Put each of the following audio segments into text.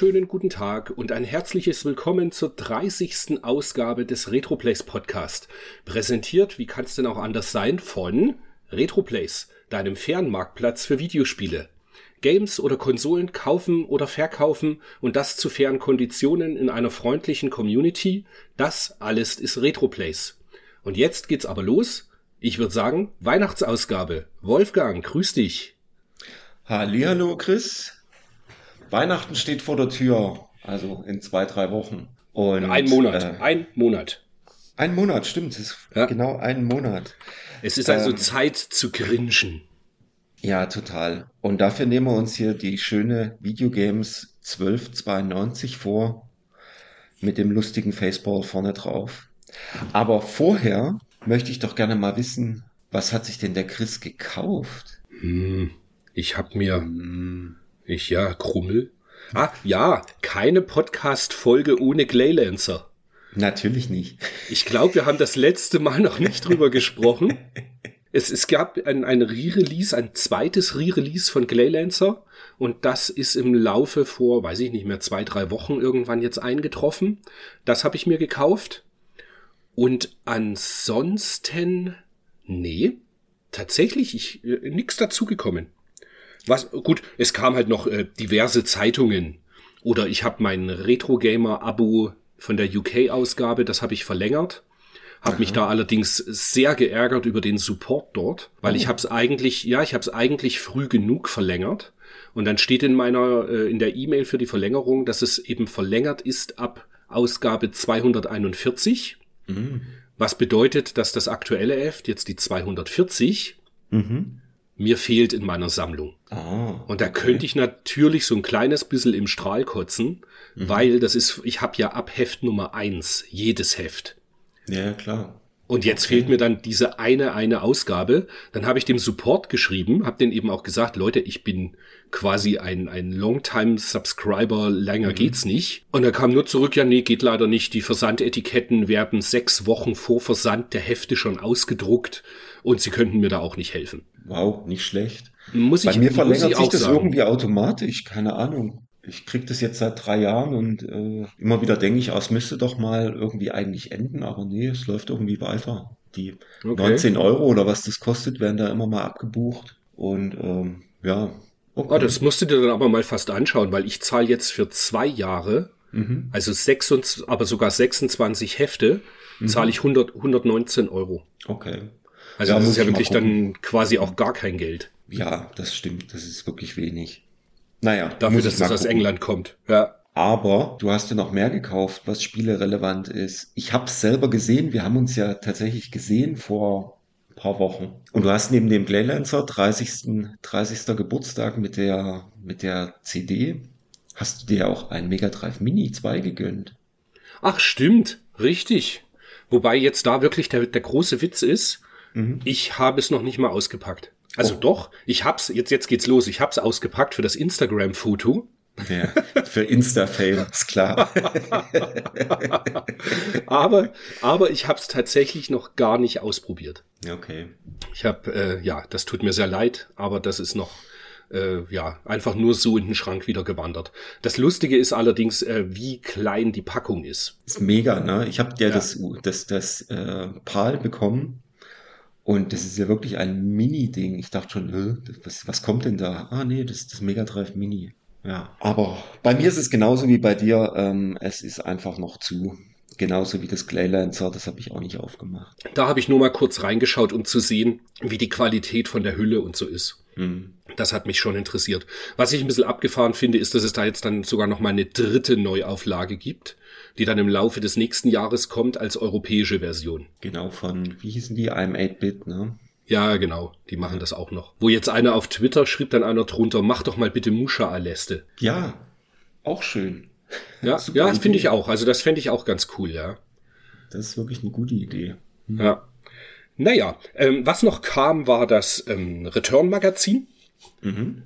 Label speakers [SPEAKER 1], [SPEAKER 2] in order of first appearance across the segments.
[SPEAKER 1] wunderschönen guten Tag und ein herzliches Willkommen zur 30. Ausgabe des Retroplays Podcast. Präsentiert, wie kann es denn auch anders sein, von Retroplays, deinem Fernmarktplatz für Videospiele. Games oder Konsolen kaufen oder verkaufen und das zu fairen Konditionen in einer freundlichen Community, das alles ist Retroplays. Und jetzt geht's aber los. Ich würde sagen, Weihnachtsausgabe. Wolfgang, grüß dich.
[SPEAKER 2] Hallihallo, Chris. Weihnachten steht vor der Tür, also in zwei, drei Wochen. Und,
[SPEAKER 1] ein Monat,
[SPEAKER 2] Äh,
[SPEAKER 1] ein Monat.
[SPEAKER 2] ein Monat, stimmt. Es ist
[SPEAKER 1] Ja.
[SPEAKER 2] genau ein Monat.
[SPEAKER 1] Es ist also
[SPEAKER 2] ähm,
[SPEAKER 1] Zeit zu grinschen.
[SPEAKER 2] Ja, total. Und dafür nehmen wir uns hier die schöne Videogames 1292 vor, mit dem lustigen Faceball vorne drauf. Aber vorher möchte ich doch gerne mal wissen, was hat sich denn der Chris gekauft?
[SPEAKER 1] Hm, ich hab mir, ich ja, Krummel. Ah, ja, keine Podcast-Folge ohne Glaylancer.
[SPEAKER 2] Natürlich nicht.
[SPEAKER 1] Ich glaube, wir haben das letzte Mal noch nicht drüber gesprochen. Es, es gab ein, ein Re-Release, ein zweites Re-Release von Glaylancer und das ist im Laufe vor, weiß ich nicht mehr, zwei, drei Wochen irgendwann jetzt eingetroffen. Das habe ich mir gekauft. Und ansonsten, nee, tatsächlich, ich, äh, nix dazugekommen. Was, gut, es kam halt noch äh, diverse Zeitungen. Oder ich habe mein Retro-Gamer-Abo von der UK-Ausgabe, das habe ich verlängert. Hab mich da allerdings sehr geärgert über den Support dort, weil ich habe es eigentlich, ja, ich habe es eigentlich früh genug verlängert. Und dann steht in meiner, äh, in der E-Mail für die Verlängerung, dass es eben verlängert ist ab Ausgabe 241. Was bedeutet, dass das aktuelle Heft, jetzt die 240,
[SPEAKER 2] Mhm.
[SPEAKER 1] mir fehlt in meiner Sammlung.
[SPEAKER 2] Ah,
[SPEAKER 1] Und da könnte ich natürlich so ein kleines bisschen im Strahl kotzen, weil das ist, ich habe ja ab Heft Nummer eins jedes Heft.
[SPEAKER 2] ja, klar.
[SPEAKER 1] Und jetzt fehlt mir dann diese eine, eine Ausgabe. Dann habe ich dem Support geschrieben, habe den eben auch gesagt, Leute, ich bin quasi ein, ein Longtime-Subscriber, länger geht's nicht. Und er kam nur zurück, ja, nee, geht leider nicht. Die Versandetiketten werden sechs Wochen vor Versand der Hefte schon ausgedruckt und sie könnten mir da auch nicht helfen.
[SPEAKER 2] Wow, nicht schlecht.
[SPEAKER 1] Muss
[SPEAKER 2] Bei
[SPEAKER 1] ich,
[SPEAKER 2] mir
[SPEAKER 1] muss
[SPEAKER 2] verlängert
[SPEAKER 1] ich
[SPEAKER 2] sich das
[SPEAKER 1] sagen.
[SPEAKER 2] irgendwie automatisch, keine Ahnung. Ich krieg das jetzt seit drei Jahren und äh, immer wieder denke ich, ah, es müsste doch mal irgendwie eigentlich enden, aber nee, es läuft irgendwie weiter. Die
[SPEAKER 1] Okay.
[SPEAKER 2] 19 Euro oder was das kostet, werden da immer mal abgebucht. Und ähm, ja, okay.
[SPEAKER 1] Oh, das musst du dir dann aber mal fast anschauen, weil ich zahle jetzt für zwei Jahre,
[SPEAKER 2] Mhm.
[SPEAKER 1] also 26, aber sogar 26 Hefte, zahle ich 100, 119 Euro.
[SPEAKER 2] okay.
[SPEAKER 1] Also
[SPEAKER 2] Ja,
[SPEAKER 1] das ist ja wirklich dann quasi auch gar kein Geld.
[SPEAKER 2] Ja, das stimmt, das ist wirklich wenig. Naja,
[SPEAKER 1] Dafür,
[SPEAKER 2] muss
[SPEAKER 1] dass das aus. England kommt. Ja.
[SPEAKER 2] Aber du hast ja noch mehr gekauft, was spielerelevant ist. Ich habe es selber gesehen. Wir haben uns ja tatsächlich gesehen vor ein paar Wochen. Und du hast neben dem Glaylancer 30. 30. Geburtstag mit der, mit der CD, hast du dir auch ein Mega Drive Mini 2 gegönnt.
[SPEAKER 1] Ach, stimmt. Richtig. Wobei jetzt da wirklich der, der große Witz ist, ich habe es noch nicht mal ausgepackt. Also
[SPEAKER 2] Oh.
[SPEAKER 1] doch, ich hab's, jetzt, jetzt geht's los, ich hab's ausgepackt für das Instagram-Foto.
[SPEAKER 2] Ja, für Insta-Fame, ist klar.
[SPEAKER 1] aber, aber ich hab's tatsächlich noch gar nicht ausprobiert.
[SPEAKER 2] Okay.
[SPEAKER 1] Ich habe, äh, ja, das tut mir sehr leid, aber das ist noch, äh, ja, einfach nur so in den Schrank wieder gewandert. Das Lustige ist allerdings, äh, wie klein die Packung ist.
[SPEAKER 2] Ist mega, ne? Ich habe dir
[SPEAKER 1] Ja.
[SPEAKER 2] das, das, das äh, PAL bekommen und das ist ja wirklich ein Mini-Ding. Ich dachte schon, was, was kommt denn da? Ah, nee, das ist das Mega Drive Mini. Ja. Aber bei mir ist es genauso wie bei dir. Ähm, es ist einfach noch zu. Genauso wie das Glaylancer, das habe ich auch nicht aufgemacht.
[SPEAKER 1] Da habe ich nur mal kurz reingeschaut, um zu sehen, wie die Qualität von der Hülle und so ist.
[SPEAKER 2] Hm.
[SPEAKER 1] Das hat mich schon interessiert. Was ich ein bisschen abgefahren finde, ist, dass es da jetzt dann sogar noch mal eine dritte Neuauflage gibt, die dann im Laufe des nächsten Jahres kommt als europäische Version.
[SPEAKER 2] Genau von, wie hießen die? I'm 8-Bit, ne?
[SPEAKER 1] Ja, genau, die machen das auch noch. Wo jetzt einer auf Twitter schrieb dann einer drunter, mach doch mal bitte Musha Aleste.
[SPEAKER 2] Ja, auch schön.
[SPEAKER 1] Ja,
[SPEAKER 2] Super
[SPEAKER 1] ja, das finde ich auch. Also das fände ich auch ganz cool, ja.
[SPEAKER 2] Das ist wirklich eine gute Idee.
[SPEAKER 1] Ja. Naja, ähm, was noch kam, war das ähm, Return-Magazin.
[SPEAKER 2] Mhm.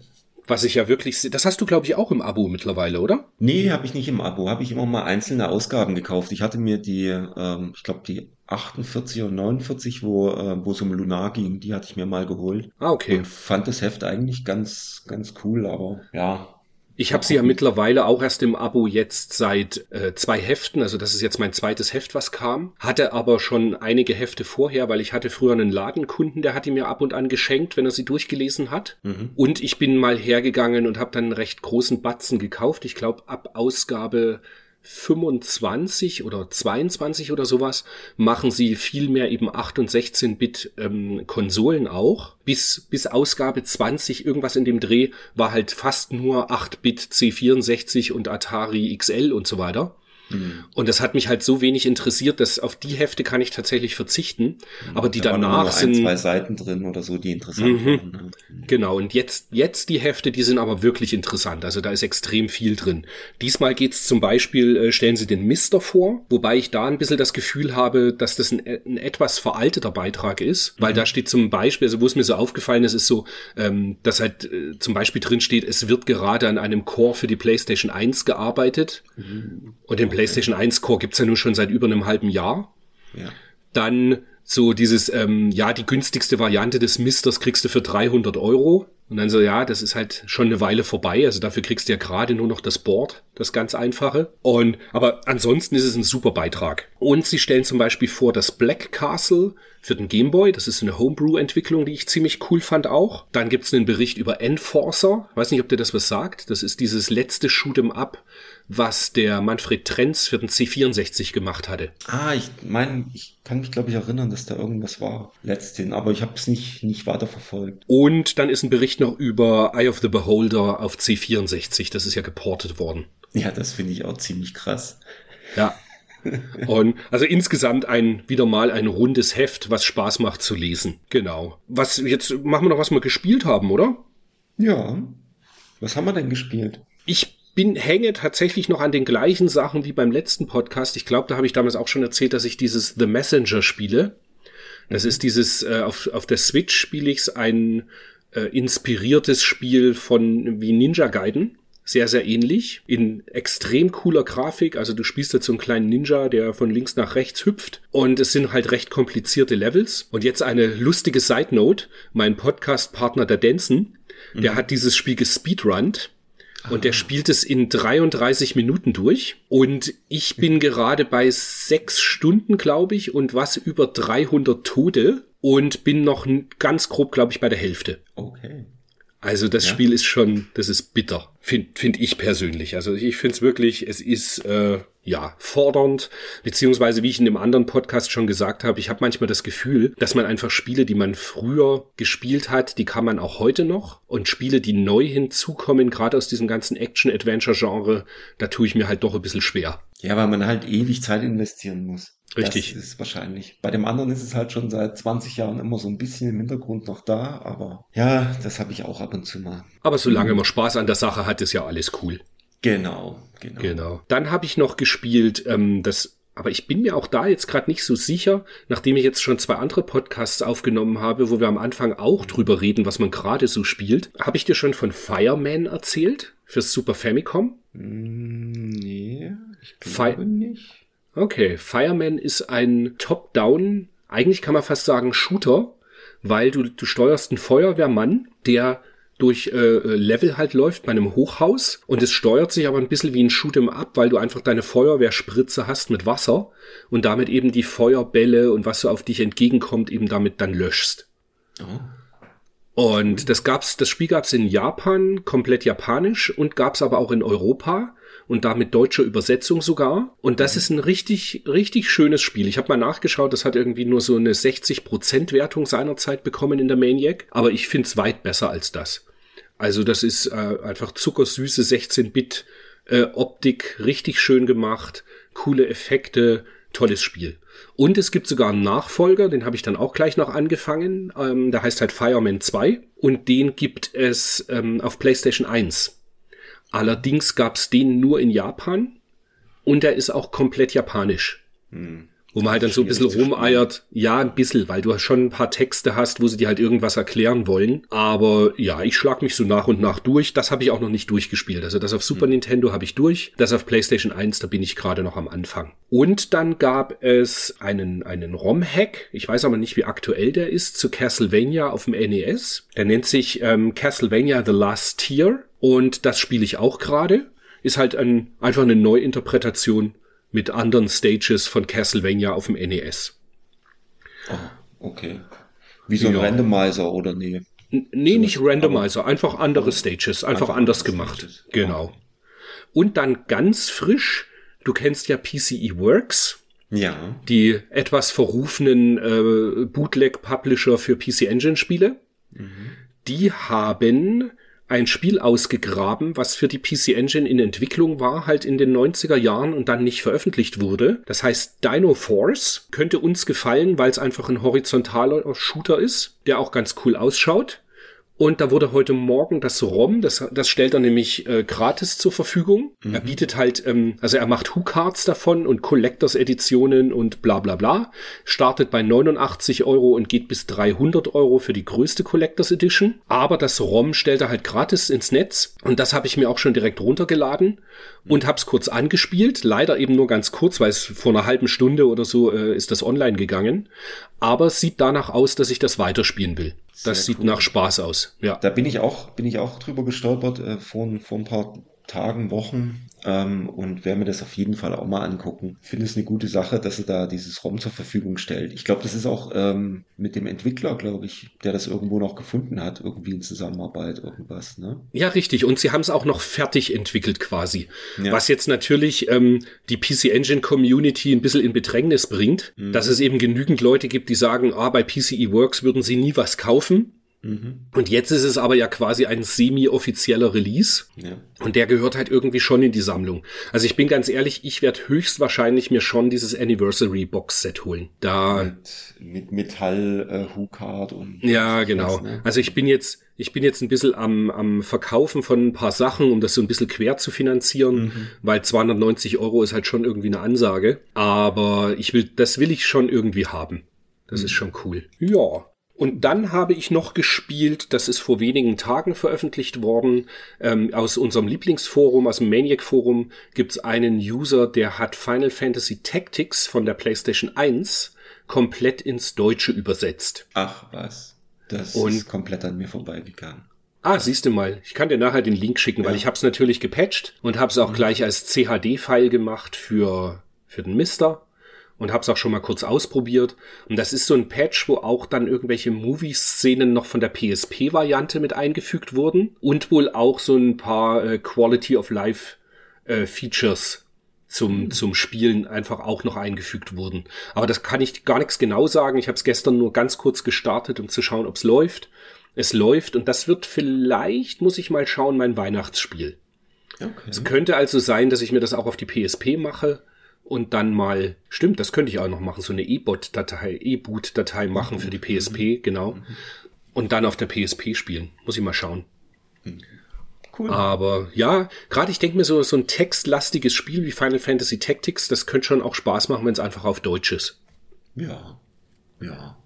[SPEAKER 1] Was ich ja wirklich, das hast du glaube ich auch im Abo mittlerweile, oder?
[SPEAKER 2] Nee, habe ich nicht im Abo. Habe ich immer mal einzelne Ausgaben gekauft. Ich hatte mir die, ähm, ich glaube die 48 und 49, wo äh, wo es um Lunar ging, die hatte ich mir mal geholt.
[SPEAKER 1] Ah, okay.
[SPEAKER 2] Und fand das Heft eigentlich ganz ganz cool, aber ja,
[SPEAKER 1] Ich habe sie ja mittlerweile auch erst im Abo jetzt seit äh, zwei Heften, also das ist jetzt mein zweites Heft, was kam. Hatte aber schon einige Hefte vorher, weil ich hatte früher einen Ladenkunden, der hat die mir ab und an geschenkt, wenn er sie durchgelesen hat.
[SPEAKER 2] Mhm.
[SPEAKER 1] Und ich bin mal hergegangen und habe dann einen recht großen Batzen gekauft. Ich glaube, ab Ausgabe 25 oder 22 oder sowas machen sie viel mehr eben 8 und 16-Bit ähm, Konsolen auch. Bis, bis Ausgabe 20 irgendwas in dem Dreh war halt fast nur 8-Bit C64 und Atari XL und so weiter.
[SPEAKER 2] Mhm.
[SPEAKER 1] Und das hat mich halt so wenig interessiert, dass auf die Hefte kann ich tatsächlich verzichten. Aber die
[SPEAKER 2] da
[SPEAKER 1] danach
[SPEAKER 2] noch ein,
[SPEAKER 1] sind.
[SPEAKER 2] zwei Seiten drin oder so, die interessant
[SPEAKER 1] Mhm.
[SPEAKER 2] waren. ne?
[SPEAKER 1] Genau, und jetzt, jetzt die Hefte, die sind aber wirklich interessant. Also da ist extrem viel drin. Diesmal geht's zum Beispiel, äh, stellen sie den Mister vor, wobei ich da ein bisschen das Gefühl habe, dass das ein, ein etwas veralteter Beitrag ist, weil da steht zum Beispiel, also wo es mir so aufgefallen ist, ist so, ähm, dass halt äh, zum Beispiel drin steht, es wird gerade an einem Core für die PlayStation 1 gearbeitet. Und den PlayStation 1 Core gibt's ja nun schon seit über einem halben Jahr
[SPEAKER 2] Ja.
[SPEAKER 1] dann so dieses, ähm, ja, die günstigste Variante des Misters kriegst du für 300 Euro. Und dann so, ja, das ist halt schon eine Weile vorbei. Also dafür kriegst du ja gerade nur noch das Board, das ganz einfache. Und, aber ansonsten ist es ein super Beitrag. Und sie stellen zum Beispiel vor das Black Castle für den Gameboy. Das ist eine Homebrew-Entwicklung, die ich ziemlich cool fand auch. Dann gibt's einen Bericht über Enforcer. Weiß nicht, ob dir das was sagt. Das ist dieses letzte Shoot'em Up, was der Manfred Trenz für den C64 gemacht hatte.
[SPEAKER 2] Ah, ich meine, ich kann mich, glaube ich, erinnern, dass da irgendwas war letzthin, aber ich habe es nicht, nicht weiter verfolgt.
[SPEAKER 1] Und dann ist ein Bericht noch über Eye of the Beholder auf C64. Das ist ja geportet worden.
[SPEAKER 2] Ja, das finde ich auch ziemlich krass.
[SPEAKER 1] Ja. Und also insgesamt ein wieder mal ein rundes Heft, was Spaß macht zu lesen. Genau. Was jetzt machen wir noch, was wir gespielt haben, oder?
[SPEAKER 2] Ja. Was haben wir denn gespielt?
[SPEAKER 1] Ich bin hänge tatsächlich noch an den gleichen Sachen wie beim letzten Podcast. Ich glaube, da habe ich damals auch schon erzählt, dass ich dieses The Messenger spiele. Das ist dieses äh, auf auf der Switch spiele ich's ein äh, inspiriertes Spiel von wie Ninja Gaiden. Sehr, sehr ähnlich. In extrem cooler Grafik. Also du spielst jetzt so einen kleinen Ninja, der von links nach rechts hüpft. Und es sind halt recht komplizierte Levels. Und jetzt eine lustige Side Note. Mein Podcast-Partner, der Denson, der hat dieses Spiel gespeedrunnt. Und der spielt es in 33 Minuten durch. Und ich bin gerade bei sechs Stunden, glaube ich, und was über 300 Tode. Und bin noch ganz grob, glaube ich, bei der Hälfte.
[SPEAKER 2] Okay.
[SPEAKER 1] Also das
[SPEAKER 2] Ja.
[SPEAKER 1] Spiel ist schon, das ist bitter, finde find ich persönlich. Also ich finde es wirklich, es ist äh, ja fordernd, beziehungsweise wie ich in dem anderen Podcast schon gesagt habe, ich habe manchmal das Gefühl, dass man einfach Spiele, die man früher gespielt hat, die kann man auch heute noch. Und Spiele, die neu hinzukommen, gerade aus diesem ganzen Action-Adventure-Genre, da tue ich mir halt doch ein bisschen schwer.
[SPEAKER 2] Ja, weil man halt ewig Zeit investieren muss.
[SPEAKER 1] Richtig.
[SPEAKER 2] Das ist wahrscheinlich. Bei dem anderen ist es halt schon seit 20 Jahren immer so ein bisschen im Hintergrund noch da, aber ja, das habe ich auch ab und zu mal.
[SPEAKER 1] Aber solange man Spaß an der Sache hat, ist ja alles cool.
[SPEAKER 2] Genau, genau.
[SPEAKER 1] Genau. Dann habe ich noch gespielt, ähm, das, aber ich bin mir auch da jetzt gerade nicht so sicher, nachdem ich jetzt schon zwei andere Podcasts aufgenommen habe, wo wir am Anfang auch drüber reden, was man gerade so spielt. Habe ich dir schon von Fireman erzählt? Fürs Super Famicom?
[SPEAKER 2] Mm, Nee, ich
[SPEAKER 1] Fi-
[SPEAKER 2] glaube nicht.
[SPEAKER 1] Okay, Fireman ist ein Top-Down, eigentlich kann man fast sagen Shooter, weil du, du steuerst einen Feuerwehrmann, der durch äh, Level halt läuft bei einem Hochhaus und es steuert sich aber ein bisschen wie ein Shoot'em Up, weil du einfach deine Feuerwehrspritze hast mit Wasser und damit eben die Feuerbälle und was so auf dich entgegenkommt eben damit dann löschst.
[SPEAKER 2] Oh.
[SPEAKER 1] Und das gab's, das Spiel gab's in Japan, komplett japanisch und gab's aber auch in Europa und da mit deutscher Übersetzung sogar. Und das ist ein richtig, richtig schönes Spiel. Ich habe mal nachgeschaut, das hat irgendwie nur so eine 60% Wertung seinerzeit bekommen in der Maniac, aber ich find's weit besser als das. Also das ist äh, einfach zuckersüße 16-Bit äh, Optik, richtig schön gemacht, coole Effekte, tolles Spiel. Und es gibt sogar einen Nachfolger, den habe ich dann auch gleich noch angefangen. Ähm, der heißt halt Fireman 2 und den gibt es ähm, auf PlayStation 1. Allerdings gab es den nur in Japan und er ist auch komplett japanisch. wo man halt dann so ein bisschen rumeiert. Ja, ein bisschen, weil du schon ein paar Texte hast, wo sie dir halt irgendwas erklären wollen. Aber ja, ich schlag mich so nach und nach durch. Das habe ich auch noch nicht durchgespielt. Also das auf Super hm. Nintendo habe ich durch. Das auf PlayStation 1, da bin ich gerade noch am Anfang. Und dann gab es einen, einen ROM-Hack. Ich weiß aber nicht, wie aktuell der ist, zu Castlevania auf dem NES. Der nennt sich ähm, Castlevania The Last Tier. Und das spiele ich auch gerade. Ist halt ein, einfach eine Neuinterpretation mit anderen Stages von Castlevania auf dem NES.
[SPEAKER 2] Oh, okay. Wie so ein ja. Randomizer oder nee?
[SPEAKER 1] N nee, so nicht Randomizer, einfach andere Stages, einfach, einfach anders gemacht. Stages. Genau. Und dann ganz frisch, du kennst ja PCE Works.
[SPEAKER 2] Ja.
[SPEAKER 1] Die etwas verrufenen äh, Bootleg-Publisher für PC Engine Spiele. Mhm. Die haben ein Spiel ausgegraben, was für die PC Engine in Entwicklung war, halt in den 90er Jahren und dann nicht veröffentlicht wurde. Das heißt Dino Force könnte uns gefallen, weil es einfach ein horizontaler Shooter ist, der auch ganz cool ausschaut. Und da wurde heute Morgen das ROM, das, das stellt er nämlich äh, gratis zur Verfügung. Mhm. Er bietet halt, ähm, also er macht Who-Cards davon und Collectors-Editionen und bla bla bla. Startet bei 89 Euro und geht bis 300 Euro für die größte Collectors Edition. Aber das ROM stellt er halt gratis ins Netz und das habe ich mir auch schon direkt runtergeladen und hab's kurz angespielt. Leider eben nur ganz kurz, weil es vor einer halben Stunde oder so äh, ist das online gegangen. Aber es sieht danach aus, dass ich das weiterspielen will. Das sieht cool. nach Spaß aus. Ja.
[SPEAKER 2] Da bin ich auch, bin ich auch drüber gestolpert äh, vor, vor ein paar Tagen, Wochen ähm, und werde mir das auf jeden Fall auch mal angucken. Ich finde es eine gute Sache, dass er da dieses ROM zur Verfügung stellt. Ich glaube, das ist auch ähm, mit dem Entwickler, glaube ich, der das irgendwo noch gefunden hat, irgendwie in Zusammenarbeit, irgendwas. Ne?
[SPEAKER 1] Ja, richtig. Und sie haben es auch noch fertig entwickelt quasi. Ja. Was jetzt natürlich ähm, die PC Engine Community ein bisschen in Bedrängnis bringt, mhm. dass es eben genügend Leute gibt, die sagen, ah, bei PCE Works würden sie nie was kaufen Mhm. Und jetzt ist es aber ja quasi ein semi-offizieller Release. Ja. Und der gehört halt irgendwie schon in die Sammlung. Also ich bin ganz ehrlich, ich werde höchstwahrscheinlich mir schon dieses Anniversary Box Set holen. Da
[SPEAKER 2] mit, mit Metall äh, Hookard und
[SPEAKER 1] Ja, genau. Was, ne? Also ich bin jetzt ich bin jetzt ein bisschen am, am Verkaufen von ein paar Sachen, um das so ein bisschen quer zu finanzieren, mhm. weil 290 Euro ist halt schon irgendwie eine Ansage. Aber ich will, das will ich schon irgendwie haben. Das mhm. ist schon cool. Ja. Und dann habe ich noch gespielt, das ist vor wenigen Tagen veröffentlicht worden, ähm, aus unserem Lieblingsforum, aus dem Maniac-Forum, gibt's einen User, der hat Final Fantasy Tactics von der PlayStation 1 komplett ins Deutsche übersetzt.
[SPEAKER 2] Ach was, das Und ist komplett an mir vorbeigegangen.
[SPEAKER 1] Ah, siehst du mal, ich kann dir nachher den Link schicken, ja. weil ich habe es natürlich gepatcht und habe es auch mhm. gleich als CHD-File gemacht für, für den Mister und habe es auch schon mal kurz ausprobiert. Und das ist so ein Patch, wo auch dann irgendwelche Movie-Szenen noch von der PSP-Variante mit eingefügt wurden und wohl auch so ein paar äh, Quality of Life äh, Features zum, mhm. zum Spielen einfach auch noch eingefügt wurden. Aber das kann ich gar nichts genau sagen. Ich habe es gestern nur ganz kurz gestartet, um zu schauen, ob es läuft. Es läuft und das wird vielleicht, muss ich mal schauen, mein Weihnachtsspiel. Okay. Es könnte also sein, dass ich mir das auch auf die PSP mache und dann mal, stimmt, das könnte ich auch noch machen, so eine E-Bot-Datei, E-Boot-Datei machen für die PSP, mhm. genau. Mhm. Und dann auf der PSP spielen. Muss ich mal schauen. Mhm. Cool. Aber ja, gerade ich denke mir so, so ein textlastiges Spiel wie Final Fantasy Tactics, das könnte schon auch Spaß machen, wenn es einfach auf Deutsch ist.
[SPEAKER 2] Ja, ja.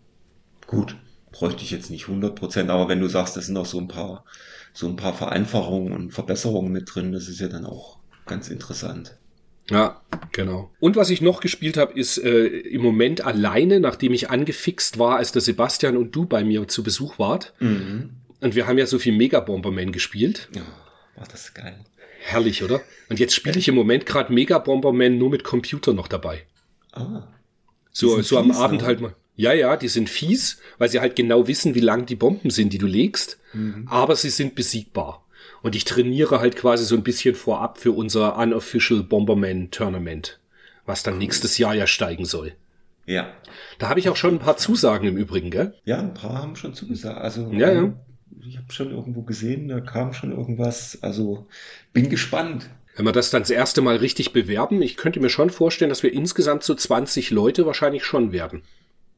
[SPEAKER 2] Gut, bräuchte ich jetzt nicht 100%, aber wenn du sagst, das sind auch so ein paar, so ein paar Vereinfachungen und Verbesserungen mit drin, das ist ja dann auch ganz interessant.
[SPEAKER 1] Ja, genau. Und was ich noch gespielt habe, ist äh, im Moment alleine, nachdem ich angefixt war, als der Sebastian und du bei mir zu Besuch wart. Mhm. Und wir haben ja so viel Mega Bomberman gespielt.
[SPEAKER 2] Ja, war das geil.
[SPEAKER 1] Herrlich, oder? Und jetzt spiele ich im Moment gerade Mega Bomberman nur mit Computer noch dabei. Ah. So, so am Abend halt mal. Ja, ja, die sind fies, weil sie halt genau wissen, wie lang die Bomben sind, die du legst. Mhm. Aber sie sind besiegbar. Und ich trainiere halt quasi so ein bisschen vorab für unser Unofficial Bomberman Tournament, was dann nächstes Jahr ja steigen soll.
[SPEAKER 2] Ja.
[SPEAKER 1] Da habe ich auch schon ein paar Zusagen im Übrigen, gell?
[SPEAKER 2] Ja, ein paar haben schon zugesagt. Also
[SPEAKER 1] ja, ja.
[SPEAKER 2] ich habe schon irgendwo gesehen, da kam schon irgendwas. Also bin gespannt.
[SPEAKER 1] Wenn wir das dann das erste Mal richtig bewerben, ich könnte mir schon vorstellen, dass wir insgesamt so 20 Leute wahrscheinlich schon werden.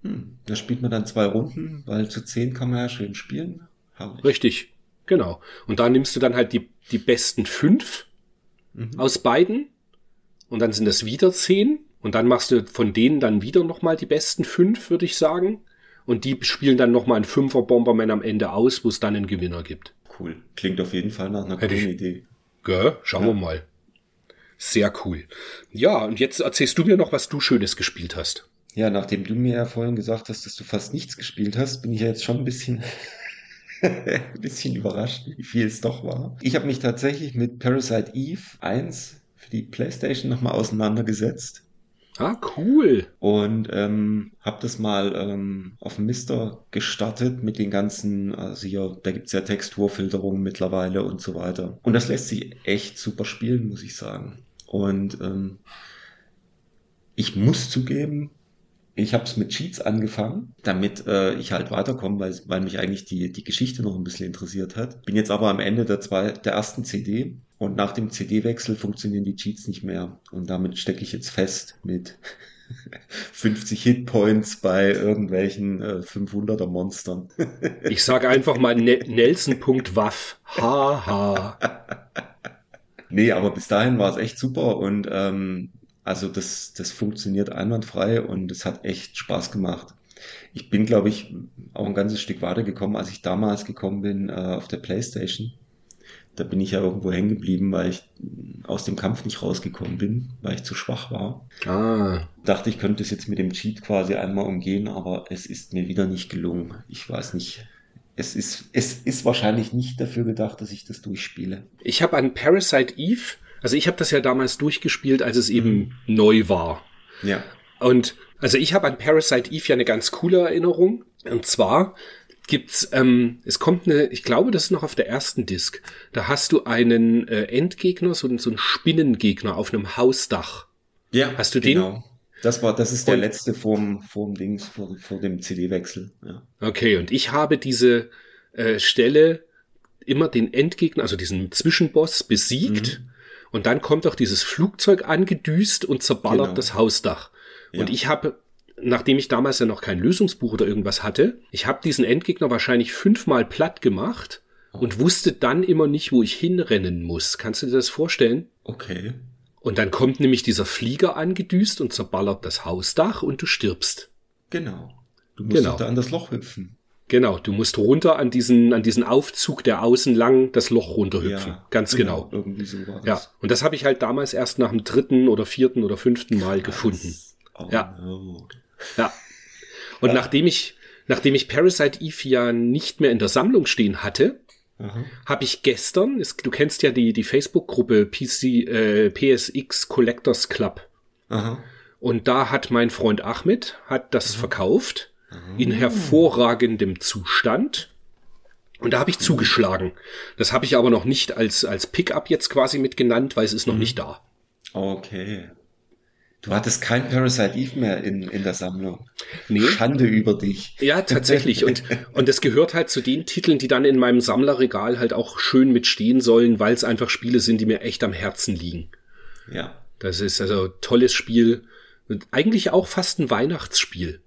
[SPEAKER 2] Hm, da spielt man dann zwei Runden, weil zu zehn kann man ja schön spielen.
[SPEAKER 1] Richtig. Genau. Und da nimmst du dann halt die, die besten fünf mhm. aus beiden. Und dann sind das wieder zehn. Und dann machst du von denen dann wieder nochmal die besten fünf, würde ich sagen. Und die spielen dann nochmal ein Fünfer Bomberman am Ende aus, wo es dann einen Gewinner gibt.
[SPEAKER 2] Cool. Klingt auf jeden Fall nach einer
[SPEAKER 1] Hätte
[SPEAKER 2] coolen
[SPEAKER 1] ich-
[SPEAKER 2] Idee.
[SPEAKER 1] Gell? Schauen wir mal. Sehr cool. Ja, und jetzt erzählst du mir noch, was du Schönes gespielt hast.
[SPEAKER 2] Ja, nachdem du mir ja vorhin gesagt hast, dass du fast nichts gespielt hast, bin ich ja jetzt schon ein bisschen, ein bisschen überrascht, wie viel es doch war. Ich habe mich tatsächlich mit Parasite Eve 1 für die PlayStation nochmal auseinandergesetzt
[SPEAKER 1] Ah, cool.
[SPEAKER 2] und ähm, habe das mal ähm, auf dem Mister gestartet mit den ganzen, also hier, da gibt's ja Texturfilterungen mittlerweile und so weiter. Und das lässt sich echt super spielen, muss ich sagen. Und ähm, ich muss zugeben, ich habe es mit Cheats angefangen, damit äh, ich halt weiterkomme, weil, weil mich eigentlich die, die Geschichte noch ein bisschen interessiert hat. Bin jetzt aber am Ende der, zwei, der ersten CD und nach dem CD-Wechsel funktionieren die Cheats nicht mehr. Und damit stecke ich jetzt fest mit 50 Hitpoints bei irgendwelchen äh, 500er Monstern.
[SPEAKER 1] Ich sage einfach mal ne Nelson.waff. Haha.
[SPEAKER 2] Nee, aber bis dahin war es echt super und ähm, also das, das funktioniert einwandfrei und es hat echt Spaß gemacht. Ich bin, glaube ich, auch ein ganzes Stück weitergekommen, als ich damals gekommen bin äh, auf der Playstation. Da bin ich ja irgendwo hängen geblieben, weil ich aus dem Kampf nicht rausgekommen bin, weil ich zu schwach war.
[SPEAKER 1] Ah,
[SPEAKER 2] Dachte, ich könnte es jetzt mit dem Cheat quasi einmal umgehen, aber es ist mir wieder nicht gelungen. Ich weiß nicht. Es ist, es ist wahrscheinlich nicht dafür gedacht, dass ich das durchspiele.
[SPEAKER 1] ich habe an Parasite Eve, also ich habe das ja damals durchgespielt, als es eben neu war.
[SPEAKER 2] Ja.
[SPEAKER 1] Und also ich habe an Parasite Eve ja eine ganz coole Erinnerung. Und zwar gibt's, ähm, es kommt eine, ich glaube, das ist noch auf der ersten Disc. Da hast du einen äh, Endgegner, so, einen- so einen Spinnengegner auf einem Hausdach.
[SPEAKER 2] Ja,
[SPEAKER 1] Hast du den?
[SPEAKER 2] genau. Das war, das ist der
[SPEAKER 1] Und-
[SPEAKER 2] letzte vorm, vorm Dings, vor, vor dem CD-Wechsel. Ja.
[SPEAKER 1] Okay, und ich habe diese äh, Stelle immer den Endgegner, also diesen Zwischenboss besiegt. Und dann kommt auch dieses Flugzeug angedüst und zerballert
[SPEAKER 2] Genau.
[SPEAKER 1] das Hausdach. Und
[SPEAKER 2] Ja.
[SPEAKER 1] ich habe, nachdem ich damals ja noch kein Lösungsbuch oder irgendwas hatte, ich habe diesen Endgegner wahrscheinlich fünfmal platt gemacht und wusste dann immer nicht, wo ich hinrennen muss. Kannst du dir das vorstellen?
[SPEAKER 2] Okay.
[SPEAKER 1] Und dann kommt nämlich dieser Flieger angedüst und zerballert das Hausdach und du stirbst.
[SPEAKER 2] Genau. Du musst
[SPEAKER 1] Genau.
[SPEAKER 2] da an das Loch hüpfen.
[SPEAKER 1] Genau, du musst runter an diesen, an diesen Aufzug, der außen lang das Loch runterhüpfen. Ganz genau.
[SPEAKER 2] Irgendwie so war das.
[SPEAKER 1] Ja, und das habe ich halt damals erst nach dem dritten oder vierten oder fünften Mal gefunden.
[SPEAKER 2] Oh,
[SPEAKER 1] Ja.
[SPEAKER 2] no.
[SPEAKER 1] Ja. Und nachdem ich, nachdem ich Parasite Eve ja nicht mehr in der Sammlung stehen hatte,
[SPEAKER 2] Aha.
[SPEAKER 1] habe ich gestern, es, du kennst ja die, die Facebook-Gruppe PC, äh, PSX Collectors Club.
[SPEAKER 2] Aha.
[SPEAKER 1] Und da hat mein Freund Ahmed, hat das verkauft, in hervorragendem Zustand. Und da habe ich zugeschlagen. Das habe ich aber noch nicht als, als Pickup jetzt quasi mit genannt, weil es ist noch nicht da.
[SPEAKER 2] Okay. Du hattest kein Parasite Eve mehr in, in der Sammlung.
[SPEAKER 1] Nee.
[SPEAKER 2] Schande über dich.
[SPEAKER 1] Ja, tatsächlich. Und, und das gehört halt zu den Titeln, die dann in meinem Sammlerregal halt auch schön mitstehen sollen, weil es einfach Spiele sind, die mir echt am Herzen liegen.
[SPEAKER 2] Ja.
[SPEAKER 1] Das ist also tolles Spiel. Und eigentlich auch fast ein Weihnachtsspiel.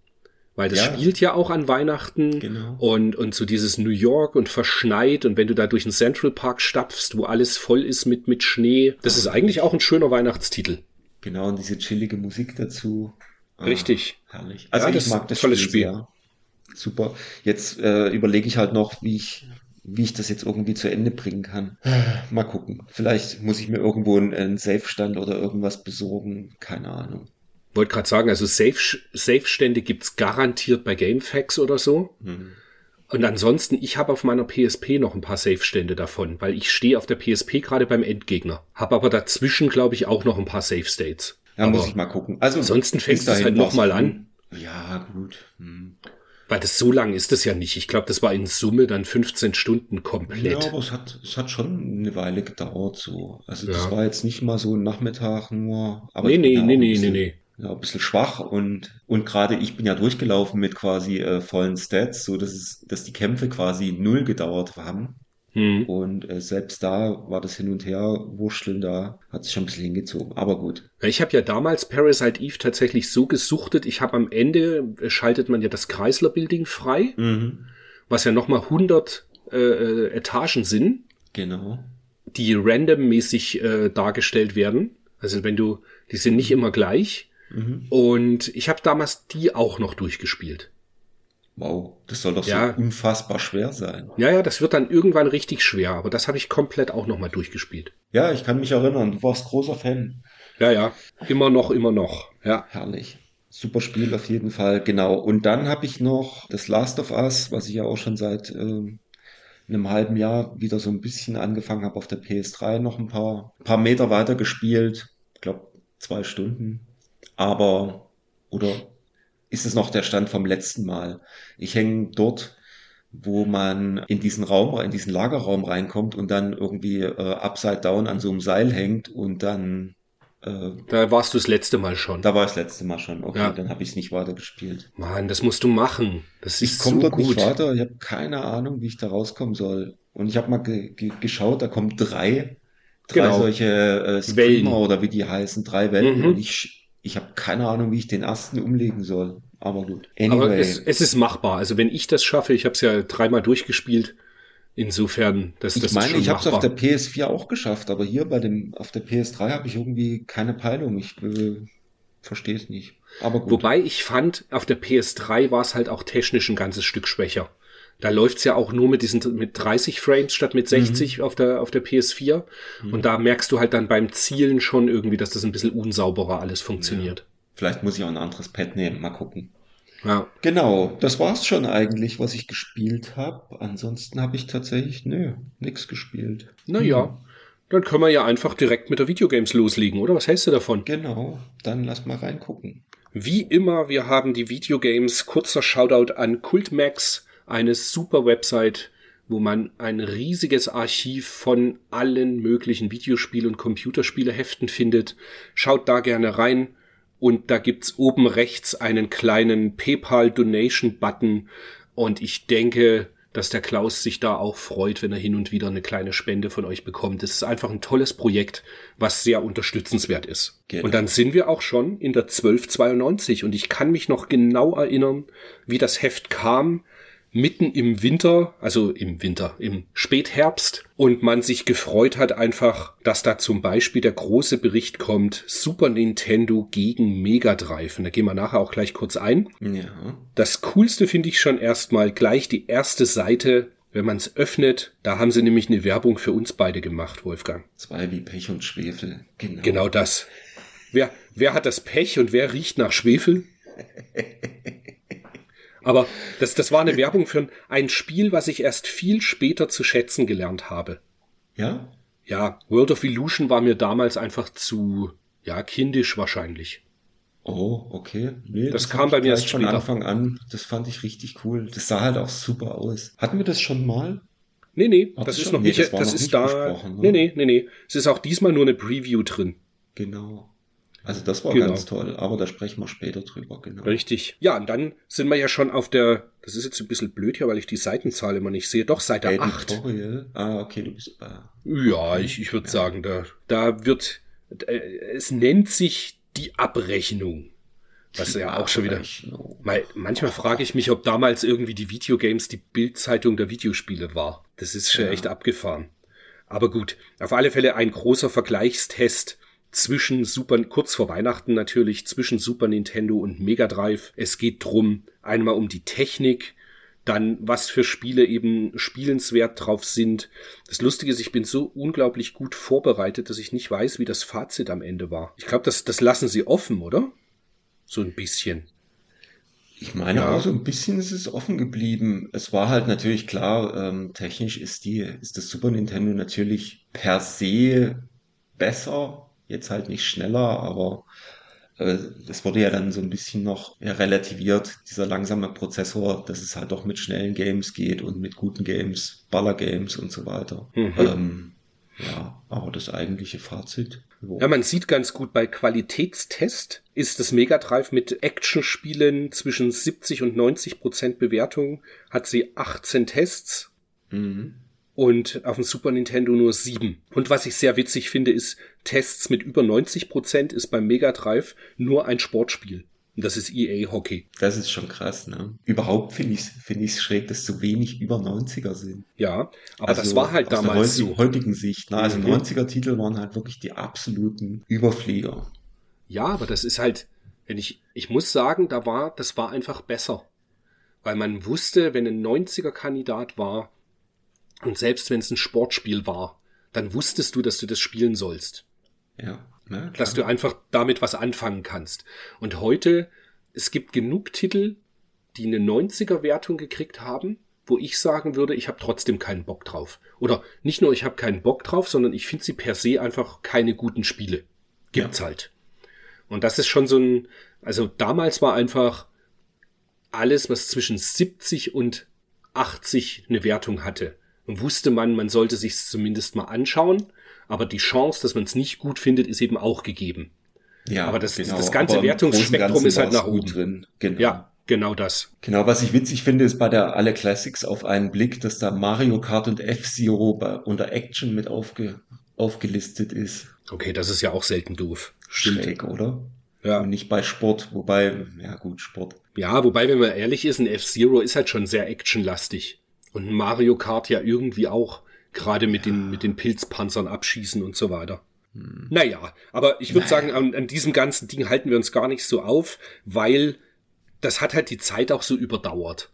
[SPEAKER 1] Weil das
[SPEAKER 2] Ja.
[SPEAKER 1] spielt ja auch an Weihnachten
[SPEAKER 2] Genau.
[SPEAKER 1] und, und so dieses New York und verschneit und wenn du da durch den Central Park stapfst, wo alles voll ist mit, mit Schnee. Das ist eigentlich auch ein schöner Weihnachtstitel.
[SPEAKER 2] Genau, und diese chillige Musik dazu. Ah,
[SPEAKER 1] Richtig.
[SPEAKER 2] Herrlich. Also
[SPEAKER 1] Ja,
[SPEAKER 2] ich
[SPEAKER 1] das
[SPEAKER 2] mag das
[SPEAKER 1] tolles
[SPEAKER 2] Spiel,
[SPEAKER 1] Spiel.
[SPEAKER 2] sehr. Super. Jetzt äh, überlege ich halt noch, wie ich, wie ich das jetzt irgendwie zu Ende bringen kann. Mal gucken. Vielleicht muss ich mir irgendwo einen, einen Safe-Stand oder irgendwas besorgen. Keine Ahnung.
[SPEAKER 1] Wollte gerade sagen, also Safe- Safe-Stände gibt's garantiert bei GameFAQs oder so.
[SPEAKER 2] Hm.
[SPEAKER 1] Und ansonsten, ich habe auf meiner PSP noch ein paar Safe-Stände davon, weil ich stehe auf der PSP gerade beim Endgegner. Habe aber dazwischen, glaube ich, auch noch ein paar Safe-States.
[SPEAKER 2] Ja,
[SPEAKER 1] aber
[SPEAKER 2] muss ich mal gucken. Also
[SPEAKER 1] ansonsten fängst du es halt noch
[SPEAKER 2] war's
[SPEAKER 1] mal
[SPEAKER 2] gut.
[SPEAKER 1] an.
[SPEAKER 2] Ja, gut. Hm.
[SPEAKER 1] Weil das so lang ist es ja nicht. Ich glaube, das war in Summe dann 15 Stunden
[SPEAKER 2] Ja,
[SPEAKER 1] komplett.
[SPEAKER 2] aber es hat, es hat schon eine Weile gedauert so. Also das
[SPEAKER 1] Ja.
[SPEAKER 2] war jetzt nicht mal so ein Nachmittag nur. Aber
[SPEAKER 1] nee, nee,
[SPEAKER 2] ja
[SPEAKER 1] nee, nee, nee, nee.
[SPEAKER 2] Ja, ein bisschen schwach und, und gerade ich bin ja durchgelaufen mit quasi äh, vollen Stats, so dass es, dass die Kämpfe quasi null gedauert haben.
[SPEAKER 1] Hm.
[SPEAKER 2] Und äh, selbst da war das Hin und Her wurschteln da, hat sich schon ein bisschen hingezogen. Aber gut.
[SPEAKER 1] Ich habe ja damals Parasite Eve tatsächlich so gesuchtet. Ich habe am Ende, äh, schaltet man ja das Chrysler-Building frei,
[SPEAKER 2] Mhm.
[SPEAKER 1] was ja nochmal 100 äh, äh, Etagen sind.
[SPEAKER 2] Genau.
[SPEAKER 1] die randommäßig äh, dargestellt werden. Also wenn du, die sind nicht immer gleich. Mhm. Und ich habe damals die auch noch durchgespielt.
[SPEAKER 2] Wow, das soll doch ja. so unfassbar schwer sein.
[SPEAKER 1] Ja, ja, das wird dann irgendwann richtig schwer, aber das habe ich komplett auch nochmal durchgespielt.
[SPEAKER 2] Ja, ich kann mich erinnern, du warst großer Fan.
[SPEAKER 1] Ja, ja, immer noch, immer noch. Ja.
[SPEAKER 2] Herrlich. Super Spiel auf jeden Fall, genau. Und dann habe ich noch das Last of Us, was ich ja auch schon seit äh, einem halben Jahr wieder so ein bisschen angefangen habe auf der PS3, noch ein paar, paar Meter weiter gespielt. Ich glaube, zwei Stunden. Aber, oder ist es noch der Stand vom letzten Mal? Ich hänge dort, wo man in diesen Raum, in diesen Lagerraum reinkommt und dann irgendwie äh, upside down an so einem Seil hängt und dann
[SPEAKER 1] äh, da warst du das letzte Mal schon.
[SPEAKER 2] Da war ich das letzte Mal schon. Okay, ja. dann habe ich es nicht weiter gespielt.
[SPEAKER 1] Mann, das musst du machen. Das
[SPEAKER 2] ist ich komme so dort gut. nicht weiter. Ich habe keine Ahnung, wie ich da rauskommen soll. Und ich habe mal ge ge geschaut, da kommen drei, drei genau. solche äh, Streamer Wellen. oder wie die heißen, drei Wellen. Mhm. Und ich, ich habe keine Ahnung, wie ich den ersten umlegen soll. Aber gut.
[SPEAKER 1] Anyway. Aber es, es ist machbar. Also wenn ich das schaffe, ich habe es ja dreimal durchgespielt, Insofern,
[SPEAKER 2] das, das ich meine, ich habe es auf der PS4 auch geschafft, aber hier bei dem auf der PS3 habe ich irgendwie keine Peilung. Ich äh, verstehe es nicht. Aber
[SPEAKER 1] gut. Wobei ich fand, auf der PS3 war es halt auch technisch ein ganzes Stück schwächer. Da läuft's ja auch nur mit diesen mit 30 Frames statt mit 60 mhm. auf der auf der PS4 mhm. und da merkst du halt dann beim Zielen schon irgendwie, dass das ein bisschen unsauberer alles funktioniert. Ja.
[SPEAKER 2] Vielleicht muss ich auch ein anderes Pad nehmen, mal gucken. Ja. Genau, das war's schon eigentlich, was ich gespielt habe. Ansonsten habe ich tatsächlich, nö, nix gespielt.
[SPEAKER 1] Naja, hm. dann können wir ja einfach direkt mit der Videogames loslegen, oder? Was hältst du davon?
[SPEAKER 2] Genau, dann lass mal reingucken.
[SPEAKER 1] Wie immer, wir haben die Videogames. Kurzer Shoutout an Cultmax, eine super Website, wo man ein riesiges Archiv von allen möglichen Videospiel- und Computerspieleheften findet. Schaut da gerne rein und da gibt's oben rechts einen kleinen PayPal Donation Button und ich denke, dass der Klaus sich da auch freut, wenn er hin und wieder eine kleine Spende von euch bekommt. Das ist einfach ein tolles Projekt, was sehr unterstützenswert ist. Genau. Und dann sind wir auch schon in der 1292 und ich kann mich noch genau erinnern, wie das Heft kam mitten im Winter, also im Winter, im Spätherbst und man sich gefreut hat einfach, dass da zum Beispiel der große Bericht kommt, Super Nintendo gegen Mega Drive. Und da gehen wir nachher auch gleich kurz ein. Ja. Das coolste finde ich schon erstmal gleich die erste Seite wenn man es öffnet, da haben sie nämlich eine Werbung für uns beide gemacht, Wolfgang.
[SPEAKER 2] Zwei wie Pech und Schwefel.
[SPEAKER 1] Genau. Genau das. Wer, wer hat das Pech und wer riecht nach Schwefel? Aber das, das war eine Werbung für ein Spiel, was ich erst viel später zu schätzen gelernt habe.
[SPEAKER 2] Ja?
[SPEAKER 1] Ja, World of Illusion war mir damals einfach zu, ja, kindisch wahrscheinlich.
[SPEAKER 2] Oh, okay.
[SPEAKER 1] Nee, das, das kam bei mir erst
[SPEAKER 2] von Anfang an. Das fand ich richtig cool. Das sah halt auch super aus. Hatten wir das schon mal?
[SPEAKER 1] Nee, nee, Hat das ist schon? noch nee, nicht, das, das ist da. Ne? Nee, nee, nee, nee. Es ist auch diesmal nur eine Preview drin.
[SPEAKER 2] Genau. Also das war genau. ganz toll, aber da sprechen wir später drüber, genau.
[SPEAKER 1] Richtig. Ja, und dann sind wir ja schon auf der, das ist jetzt ein bisschen blöd hier, weil ich die Seitenzahl immer nicht sehe, doch Seite Editorial. 8.
[SPEAKER 2] Ah, okay, du bist.
[SPEAKER 1] Äh, ja, ich, ich würde ja. sagen, da, da wird, äh, es nennt sich die Abrechnung. Was die ja auch schon wieder. Mal, manchmal frage ich mich, ob damals irgendwie die Videogames die Bildzeitung der Videospiele war. Das ist schon ja. echt abgefahren. Aber gut, auf alle Fälle ein großer Vergleichstest zwischen Super, kurz vor Weihnachten natürlich, zwischen Super Nintendo und Mega Drive. Es geht drum, einmal um die Technik, dann was für Spiele eben spielenswert drauf sind. Das Lustige ist, ich bin so unglaublich gut vorbereitet, dass ich nicht weiß, wie das Fazit am Ende war. Ich glaube, das, das lassen sie offen, oder? So ein bisschen.
[SPEAKER 2] Ich meine ja. auch so ein bisschen ist es offen geblieben. Es war halt natürlich klar, ähm, technisch ist die, ist das Super Nintendo natürlich per se besser Jetzt halt nicht schneller, aber äh, das wurde ja dann so ein bisschen noch relativiert, dieser langsame Prozessor, dass es halt doch mit schnellen Games geht und mit guten Games, Baller-Games und so weiter. Mhm. Ähm, ja, aber das eigentliche Fazit.
[SPEAKER 1] Wo? Ja, man sieht ganz gut, bei Qualitätstest ist das Mega Drive mit Actionspielen zwischen 70 und 90 Prozent Bewertung, hat sie 18 Tests. Mhm und auf dem Super Nintendo nur sieben. Und was ich sehr witzig finde, ist Tests mit über 90 Prozent ist beim Mega Drive nur ein Sportspiel. Und das ist EA Hockey.
[SPEAKER 2] Das ist schon krass, ne? Überhaupt finde ich es find ich's schräg, dass so wenig über 90er sind.
[SPEAKER 1] Ja, aber also das war halt aus damals
[SPEAKER 2] der heutigen Sicht. Ne? Also mhm. 90er Titel waren halt wirklich die absoluten Überflieger.
[SPEAKER 1] Ja, aber das ist halt, Wenn ich, ich muss sagen, da war, das war einfach besser. Weil man wusste, wenn ein 90er-Kandidat war, und selbst wenn es ein Sportspiel war, dann wusstest du, dass du das spielen sollst.
[SPEAKER 2] Ja. ja
[SPEAKER 1] dass du einfach damit was anfangen kannst. Und heute, es gibt genug Titel, die eine 90er-Wertung gekriegt haben, wo ich sagen würde, ich habe trotzdem keinen Bock drauf. Oder nicht nur, ich habe keinen Bock drauf, sondern ich finde sie per se einfach keine guten Spiele. Gibt's ja. halt. Und das ist schon so ein, also damals war einfach alles, was zwischen 70 und 80 eine Wertung hatte. Und wusste man, man sollte sich zumindest mal anschauen, aber die Chance, dass man es nicht gut findet, ist eben auch gegeben. Ja, aber das, genau. das ganze Wertungsspektrum ist halt nach oben drin. Genau. Ja, Genau das.
[SPEAKER 2] Genau, was ich witzig finde, ist bei der Alle Classics auf einen Blick, dass da Mario Kart und F-Zero unter Action mit aufge, aufgelistet ist.
[SPEAKER 1] Okay, das ist ja auch selten doof.
[SPEAKER 2] Schräg, oder? Ja. Und nicht bei Sport, wobei, ja gut, Sport.
[SPEAKER 1] Ja, wobei, wenn man ehrlich ist, ein F-Zero ist halt schon sehr actionlastig. Und Mario Kart ja irgendwie auch, gerade mit den, mit den Pilzpanzern abschießen und so weiter. Hm. Naja, aber ich würde naja. sagen, an, an diesem ganzen Ding halten wir uns gar nicht so auf, weil das hat halt die Zeit auch so überdauert.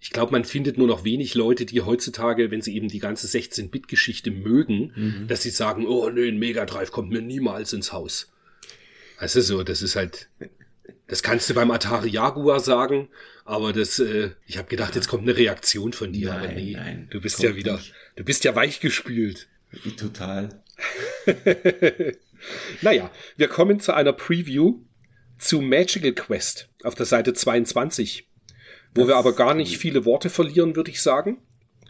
[SPEAKER 1] Ich glaube, man findet nur noch wenig Leute, die heutzutage, wenn sie eben die ganze 16-Bit-Geschichte mögen, mhm. dass sie sagen, oh nö, ein Mega Drive kommt mir niemals ins Haus. Du so, das ist halt, das kannst du beim Atari Jaguar sagen, aber das, äh, ich habe gedacht, jetzt kommt eine Reaktion von dir, nein, aber nee, nein, du bist ja wieder, nicht. du bist ja weichgespült.
[SPEAKER 2] Total.
[SPEAKER 1] naja, wir kommen zu einer Preview zu Magical Quest auf der Seite 22, wo das wir aber gar nicht viele Worte verlieren, würde ich sagen.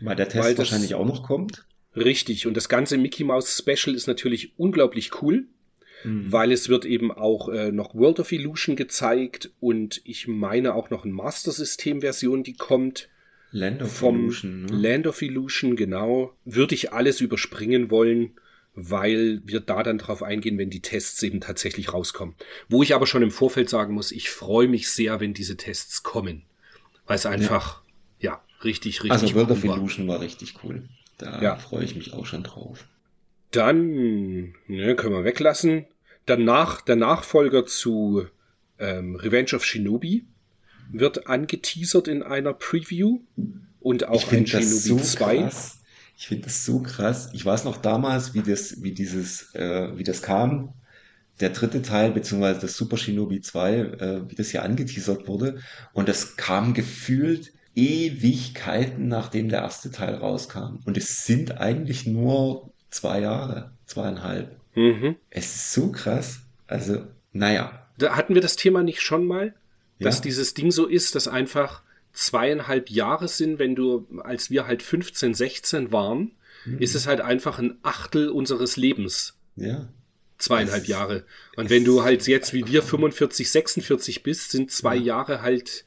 [SPEAKER 2] Weil der Test weil wahrscheinlich auch noch kommt.
[SPEAKER 1] Richtig. Und das ganze Mickey Mouse Special ist natürlich unglaublich cool, mhm. weil es wird eben auch äh, noch World of Illusion gezeigt und ich meine auch noch ein Master System Version, die kommt.
[SPEAKER 2] Land of vom Illusion.
[SPEAKER 1] Ne? Land of Illusion, genau. Würde ich alles überspringen wollen weil wir da dann drauf eingehen, wenn die Tests eben tatsächlich rauskommen. Wo ich aber schon im Vorfeld sagen muss, ich freue mich sehr, wenn diese Tests kommen. Weil es einfach, ja, ja richtig, richtig
[SPEAKER 2] Also World of Illusion war. war richtig cool. Da ja. freue ich mich auch schon drauf.
[SPEAKER 1] Dann, ne, können wir weglassen. Danach, der Nachfolger zu ähm, Revenge of Shinobi wird angeteasert in einer Preview und auch ein Shinobi so 2. Krass
[SPEAKER 2] ich finde das so krass. Ich weiß noch damals, wie das, wie dieses, äh, wie das kam. Der dritte Teil, beziehungsweise das Super Shinobi 2, äh, wie das hier angeteasert wurde. Und das kam gefühlt Ewigkeiten, nachdem der erste Teil rauskam. Und es sind eigentlich nur zwei Jahre, zweieinhalb. Mhm. Es ist so krass. Also, naja.
[SPEAKER 1] Da hatten wir das Thema nicht schon mal, dass ja. dieses Ding so ist, dass einfach zweieinhalb Jahre sind, wenn du, als wir halt 15, 16 waren, mhm. ist es halt einfach ein Achtel unseres Lebens.
[SPEAKER 2] Ja.
[SPEAKER 1] Zweieinhalb Jahre. Und wenn du halt jetzt wie wir 45, 46 bist, sind zwei ja. Jahre halt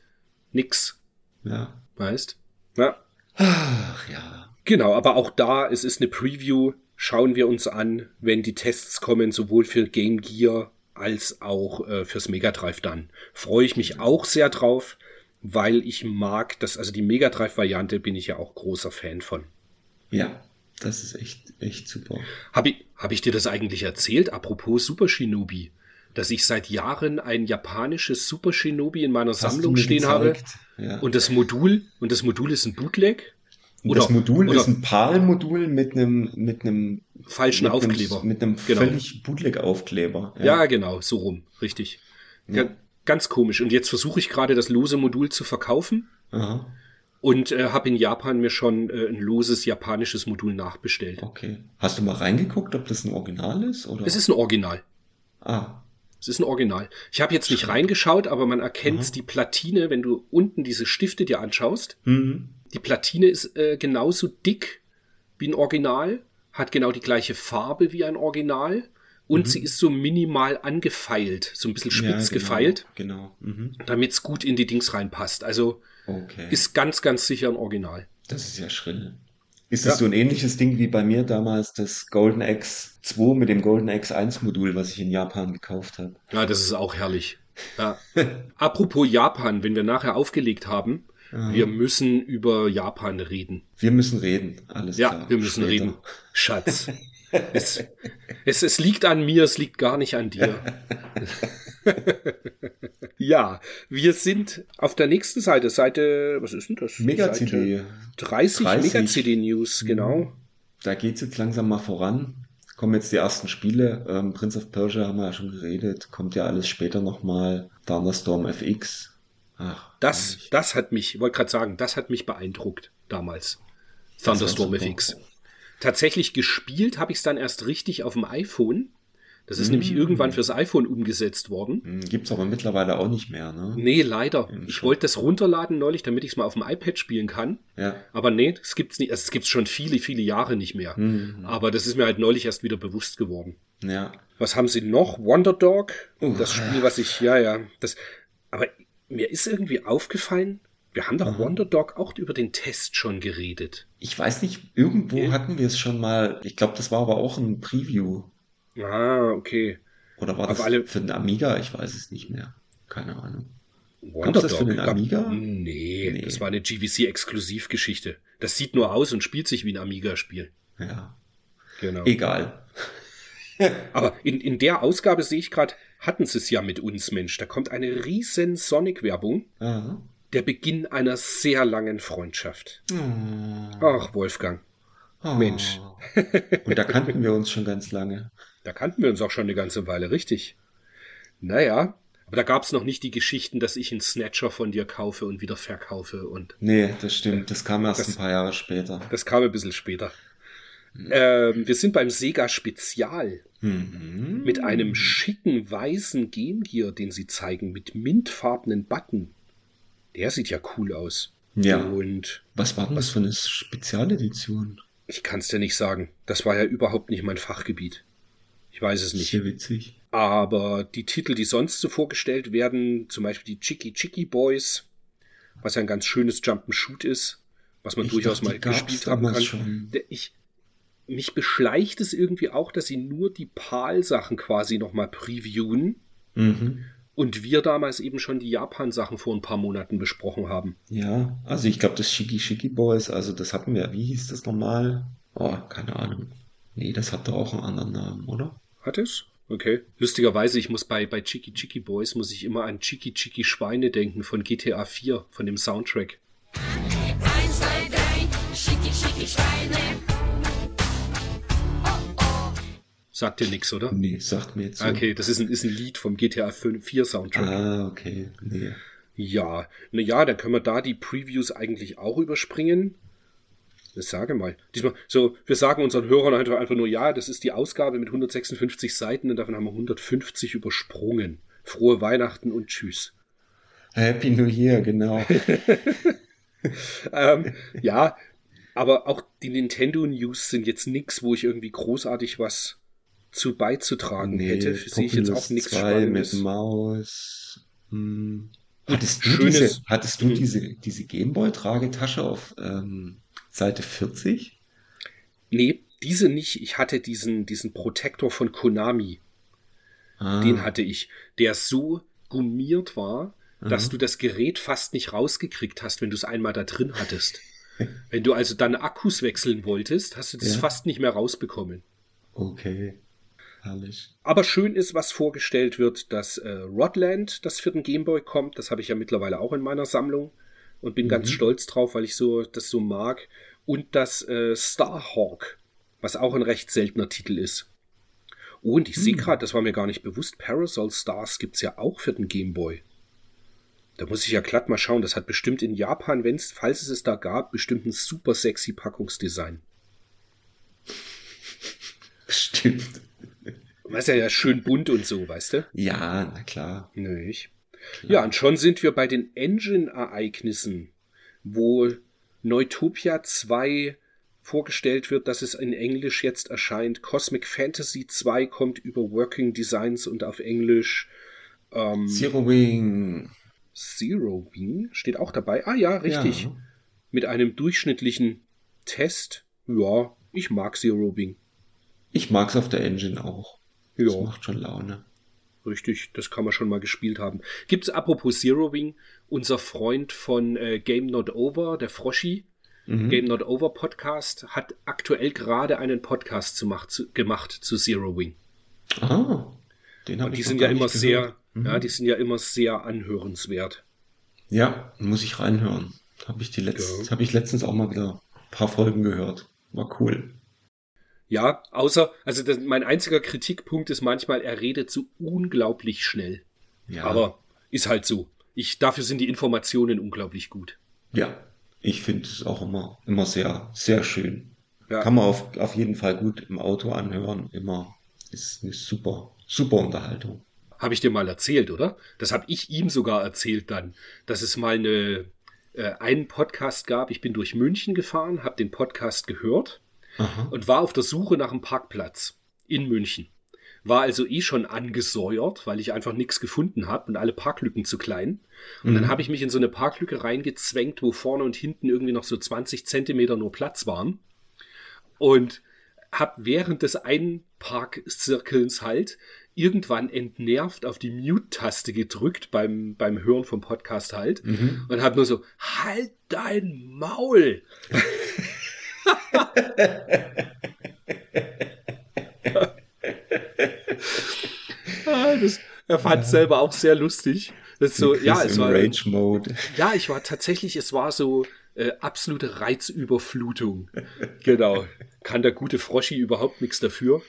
[SPEAKER 1] nix.
[SPEAKER 2] Ja.
[SPEAKER 1] Weißt? Ja.
[SPEAKER 2] Ach ja.
[SPEAKER 1] Genau, aber auch da, es ist eine Preview. Schauen wir uns an, wenn die Tests kommen, sowohl für Game Gear als auch äh, fürs Mega Drive dann. Freue ich mich auch sehr drauf weil ich mag das, also die Mega Drive-Variante bin ich ja auch großer Fan von.
[SPEAKER 2] Ja, das ist echt, echt super.
[SPEAKER 1] Habe ich, hab ich dir das eigentlich erzählt, apropos Super Shinobi? Dass ich seit Jahren ein japanisches Super Shinobi in meiner Hast Sammlung stehen gezeigt? habe. Ja. Und das Modul, und das Modul ist ein Bootleg.
[SPEAKER 2] Oder, das Modul oder, ist ein PAL-Modul mit einem, mit einem
[SPEAKER 1] falschen mit Aufkleber.
[SPEAKER 2] Einem, mit einem genau. völlig Bootleg-Aufkleber.
[SPEAKER 1] Ja. ja. genau, so rum, richtig. Ja. Ganz komisch. Und jetzt versuche ich gerade das lose Modul zu verkaufen. Aha. Und äh, habe in Japan mir schon äh, ein loses japanisches Modul nachbestellt.
[SPEAKER 2] Okay. Hast du mal reingeguckt, ob das ein Original ist? Oder?
[SPEAKER 1] Es ist ein Original.
[SPEAKER 2] Ah.
[SPEAKER 1] Es ist ein Original. Ich habe jetzt nicht reingeschaut, aber man erkennt die Platine, wenn du unten diese Stifte dir anschaust. Mhm. Die Platine ist äh, genauso dick wie ein Original, hat genau die gleiche Farbe wie ein Original und mhm. sie ist so minimal angefeilt, so ein bisschen spitz ja, genau, gefeilt.
[SPEAKER 2] Genau. Mhm.
[SPEAKER 1] Damit es gut in die Dings reinpasst. Also okay. ist ganz, ganz sicher ein Original.
[SPEAKER 2] Das ist ja schrill. Ist das ja. so ein ähnliches Ding wie bei mir damals das Golden X2 mit dem Golden X1 Modul, was ich in Japan gekauft habe?
[SPEAKER 1] Ja, das ist auch herrlich. Ja. Apropos Japan, wenn wir nachher aufgelegt haben, Aha. wir müssen über Japan reden.
[SPEAKER 2] Wir müssen reden, alles
[SPEAKER 1] ja,
[SPEAKER 2] klar.
[SPEAKER 1] Ja, wir müssen Später. reden. Schatz. es, es, es liegt an mir, es liegt gar nicht an dir. Ja, wir sind auf der nächsten Seite, Seite, was ist denn das?
[SPEAKER 2] Mega-CD.
[SPEAKER 1] 30, 30. Mega-CD-News, genau.
[SPEAKER 2] Mhm. Da geht's jetzt langsam mal voran. Kommen jetzt die ersten Spiele. Ähm, Prince of Persia haben wir ja schon geredet. Kommt ja alles später nochmal. Thunderstorm FX.
[SPEAKER 1] Ach, das, das hat mich, wollte gerade sagen, das hat mich beeindruckt damals. Thunderstorm FX. Tatsächlich gespielt habe ich es dann erst richtig auf dem iPhone. Das ist mm. nämlich irgendwann fürs iPhone umgesetzt worden.
[SPEAKER 2] Mm, gibt's aber mittlerweile auch nicht mehr, ne?
[SPEAKER 1] Nee, leider. Ich wollte das runterladen neulich, damit ich es mal auf dem iPad spielen kann.
[SPEAKER 2] Ja.
[SPEAKER 1] Aber nee, es gibt's nicht. Also es gibt's schon viele, viele Jahre nicht mehr. Mm. Aber das ist mir halt neulich erst wieder bewusst geworden.
[SPEAKER 2] Ja.
[SPEAKER 1] Was haben sie noch? Wonder Dog. Uh, das Spiel, was ich, ja, ja. Das, aber mir ist irgendwie aufgefallen, wir haben doch mhm. Wonder Dog auch über den Test schon geredet.
[SPEAKER 2] Ich weiß nicht, irgendwo ja. hatten wir es schon mal. Ich glaube, das war aber auch ein Preview.
[SPEAKER 1] Ah, okay.
[SPEAKER 2] Oder war das alle... für den Amiga? Ich weiß es nicht mehr. Keine Ahnung.
[SPEAKER 1] Wonder das für den Amiga? Nee, nee, das war eine GVC-Exklusivgeschichte. Das sieht nur aus und spielt sich wie ein Amiga-Spiel.
[SPEAKER 2] Ja. Genau. Egal.
[SPEAKER 1] Aber in, in der Ausgabe sehe ich gerade, hatten sie es ja mit uns, Mensch. Da kommt eine riesen Sonic-Werbung. Der Beginn einer sehr langen Freundschaft. Oh. Ach, Wolfgang. Oh. Mensch.
[SPEAKER 2] Und da kannten wir uns schon ganz lange.
[SPEAKER 1] Da kannten wir uns auch schon eine ganze Weile, richtig. Naja, aber da gab es noch nicht die Geschichten, dass ich einen Snatcher von dir kaufe und wieder verkaufe und.
[SPEAKER 2] Nee, das stimmt. Das kam erst das, ein paar Jahre später.
[SPEAKER 1] Das kam ein bisschen später. Mhm. Ähm, wir sind beim Sega Spezial.
[SPEAKER 2] Mhm.
[SPEAKER 1] Mit einem schicken weißen Game Gear, den sie zeigen, mit mintfarbenen Button. Der sieht ja cool aus.
[SPEAKER 2] Ja. Und was war denn das für eine Spezialedition?
[SPEAKER 1] Ich kann es dir nicht sagen. Das war ja überhaupt nicht mein Fachgebiet. Ich weiß es nicht.
[SPEAKER 2] Sehr witzig.
[SPEAKER 1] Aber die Titel, die sonst so vorgestellt werden, zum Beispiel die Chicky Chicky Boys, was ja ein ganz schönes Jump'n'Shoot ist, was man ich durchaus dachte, mal gespielt haben kann. Schon. Ich, mich beschleicht es irgendwie auch, dass sie nur die PAL-Sachen quasi nochmal previewen.
[SPEAKER 2] Mhm.
[SPEAKER 1] Und wir damals eben schon die Japan-Sachen vor ein paar Monaten besprochen haben.
[SPEAKER 2] Ja, also ich glaube, das Shiki Shiki Boys, also das hatten wir, wie hieß das nochmal? Oh, keine Ahnung. Nee, das hatte auch einen anderen Namen, oder?
[SPEAKER 1] Hat es? Okay. Lustigerweise, ich muss bei, bei Chiki Chiki Boys, muss ich immer an Chiki Chiki Schweine denken von GTA 4, von dem Soundtrack. Eins, zwei, drei, Chiki Chiki Schweine. Sagt dir nichts, oder?
[SPEAKER 2] Nee, sagt mir jetzt so.
[SPEAKER 1] Okay, das ist ein, ist ein Lied vom GTA 4 Soundtrack.
[SPEAKER 2] Ah, okay. Nee.
[SPEAKER 1] Ja, naja, dann können wir da die Previews eigentlich auch überspringen. Das sage mal. Diesmal, so, wir sagen unseren Hörern einfach, einfach nur, ja, das ist die Ausgabe mit 156 Seiten und davon haben wir 150 übersprungen. Frohe Weihnachten und Tschüss.
[SPEAKER 2] Happy New Year, genau.
[SPEAKER 1] ähm, ja, aber auch die Nintendo News sind jetzt nichts, wo ich irgendwie großartig was zu beizutragen nee, hätte. Sehe ich jetzt auch nichts Spannendes.
[SPEAKER 2] mit Maus. Hm. Hattest du, diese, hattest du hm. diese, diese Gameboy-Tragetasche auf ähm, Seite 40?
[SPEAKER 1] Nee, diese nicht. Ich hatte diesen, diesen Protektor von Konami. Ah. Den hatte ich, der so gummiert war, dass du das Gerät fast nicht rausgekriegt hast, wenn du es einmal da drin hattest. wenn du also dann Akkus wechseln wolltest, hast du das ja. fast nicht mehr rausbekommen.
[SPEAKER 2] Okay. Herrlich.
[SPEAKER 1] Aber schön ist, was vorgestellt wird, dass äh, Rodland, das für den Gameboy kommt. Das habe ich ja mittlerweile auch in meiner Sammlung und bin mhm. ganz stolz drauf, weil ich so das so mag. Und das äh, Starhawk, was auch ein recht seltener Titel ist. Oh, und ich mhm. sehe gerade, das war mir gar nicht bewusst, Parasol Stars gibt es ja auch für den Gameboy. Da muss ich ja glatt mal schauen. Das hat bestimmt in Japan, wenn's, falls es es da gab, bestimmt ein super sexy Packungsdesign. Was ja, ja schön bunt und so, weißt du?
[SPEAKER 2] Ja, na klar.
[SPEAKER 1] Nicht? Ja, und schon sind wir bei den Engine-Ereignissen, wo Neutopia 2 vorgestellt wird, dass es in Englisch jetzt erscheint. Cosmic Fantasy 2 kommt über Working Designs und auf Englisch.
[SPEAKER 2] Ähm, Zero Wing.
[SPEAKER 1] Zero Wing steht auch dabei. Ah ja, richtig. Ja. Mit einem durchschnittlichen Test. Ja, ich mag Zero Wing.
[SPEAKER 2] Ich mag's auf der Engine auch. Ja. Das macht schon Laune.
[SPEAKER 1] Richtig, das kann man schon mal gespielt haben. Gibt's apropos Zero Wing, unser Freund von äh, Game Not Over, der Froschi, mhm. Game Not Over Podcast, hat aktuell gerade einen Podcast zu macht, zu, gemacht zu Zero Wing.
[SPEAKER 2] Ah,
[SPEAKER 1] den habe ich Die sind ja immer sehr, Mhm. Ja, die sind ja immer sehr anhörenswert.
[SPEAKER 2] Ja, muss ich reinhören. Habe ich, die letzt, ja. hab ich letztens auch mal wieder ein paar Folgen gehört. War cool.
[SPEAKER 1] Ja, außer, also das, mein einziger Kritikpunkt ist manchmal, er redet so unglaublich schnell. Ja. Aber ist halt so. Ich, dafür sind die Informationen unglaublich gut.
[SPEAKER 2] Ja, ich finde es auch immer, immer sehr, sehr schön. Ja. Kann man auf, auf jeden Fall gut im Auto anhören. Immer ist eine super, super Unterhaltung.
[SPEAKER 1] Habe ich dir mal erzählt, oder? Das habe ich ihm sogar erzählt dann, dass es mal eine, äh, einen Podcast gab. Ich bin durch München gefahren, habe den Podcast gehört Aha. und war auf der Suche nach einem Parkplatz in München. War also eh schon angesäuert, weil ich einfach nichts gefunden habe und alle Parklücken zu klein. Und mhm. dann habe ich mich in so eine Parklücke reingezwängt, wo vorne und hinten irgendwie noch so 20 Zentimeter nur Platz waren. Und habe während des Einparkzirkelns halt irgendwann entnervt auf die Mute-Taste gedrückt beim, beim Hören vom Podcast halt mhm. und habe nur so, halt dein Maul! Ah, das, er fand es selber auch sehr lustig. Das so, ja, es war, Rage Mode. Ja, ich war tatsächlich, es war so äh, absolute Reizüberflutung. genau. Kann der gute Froschi überhaupt nichts dafür.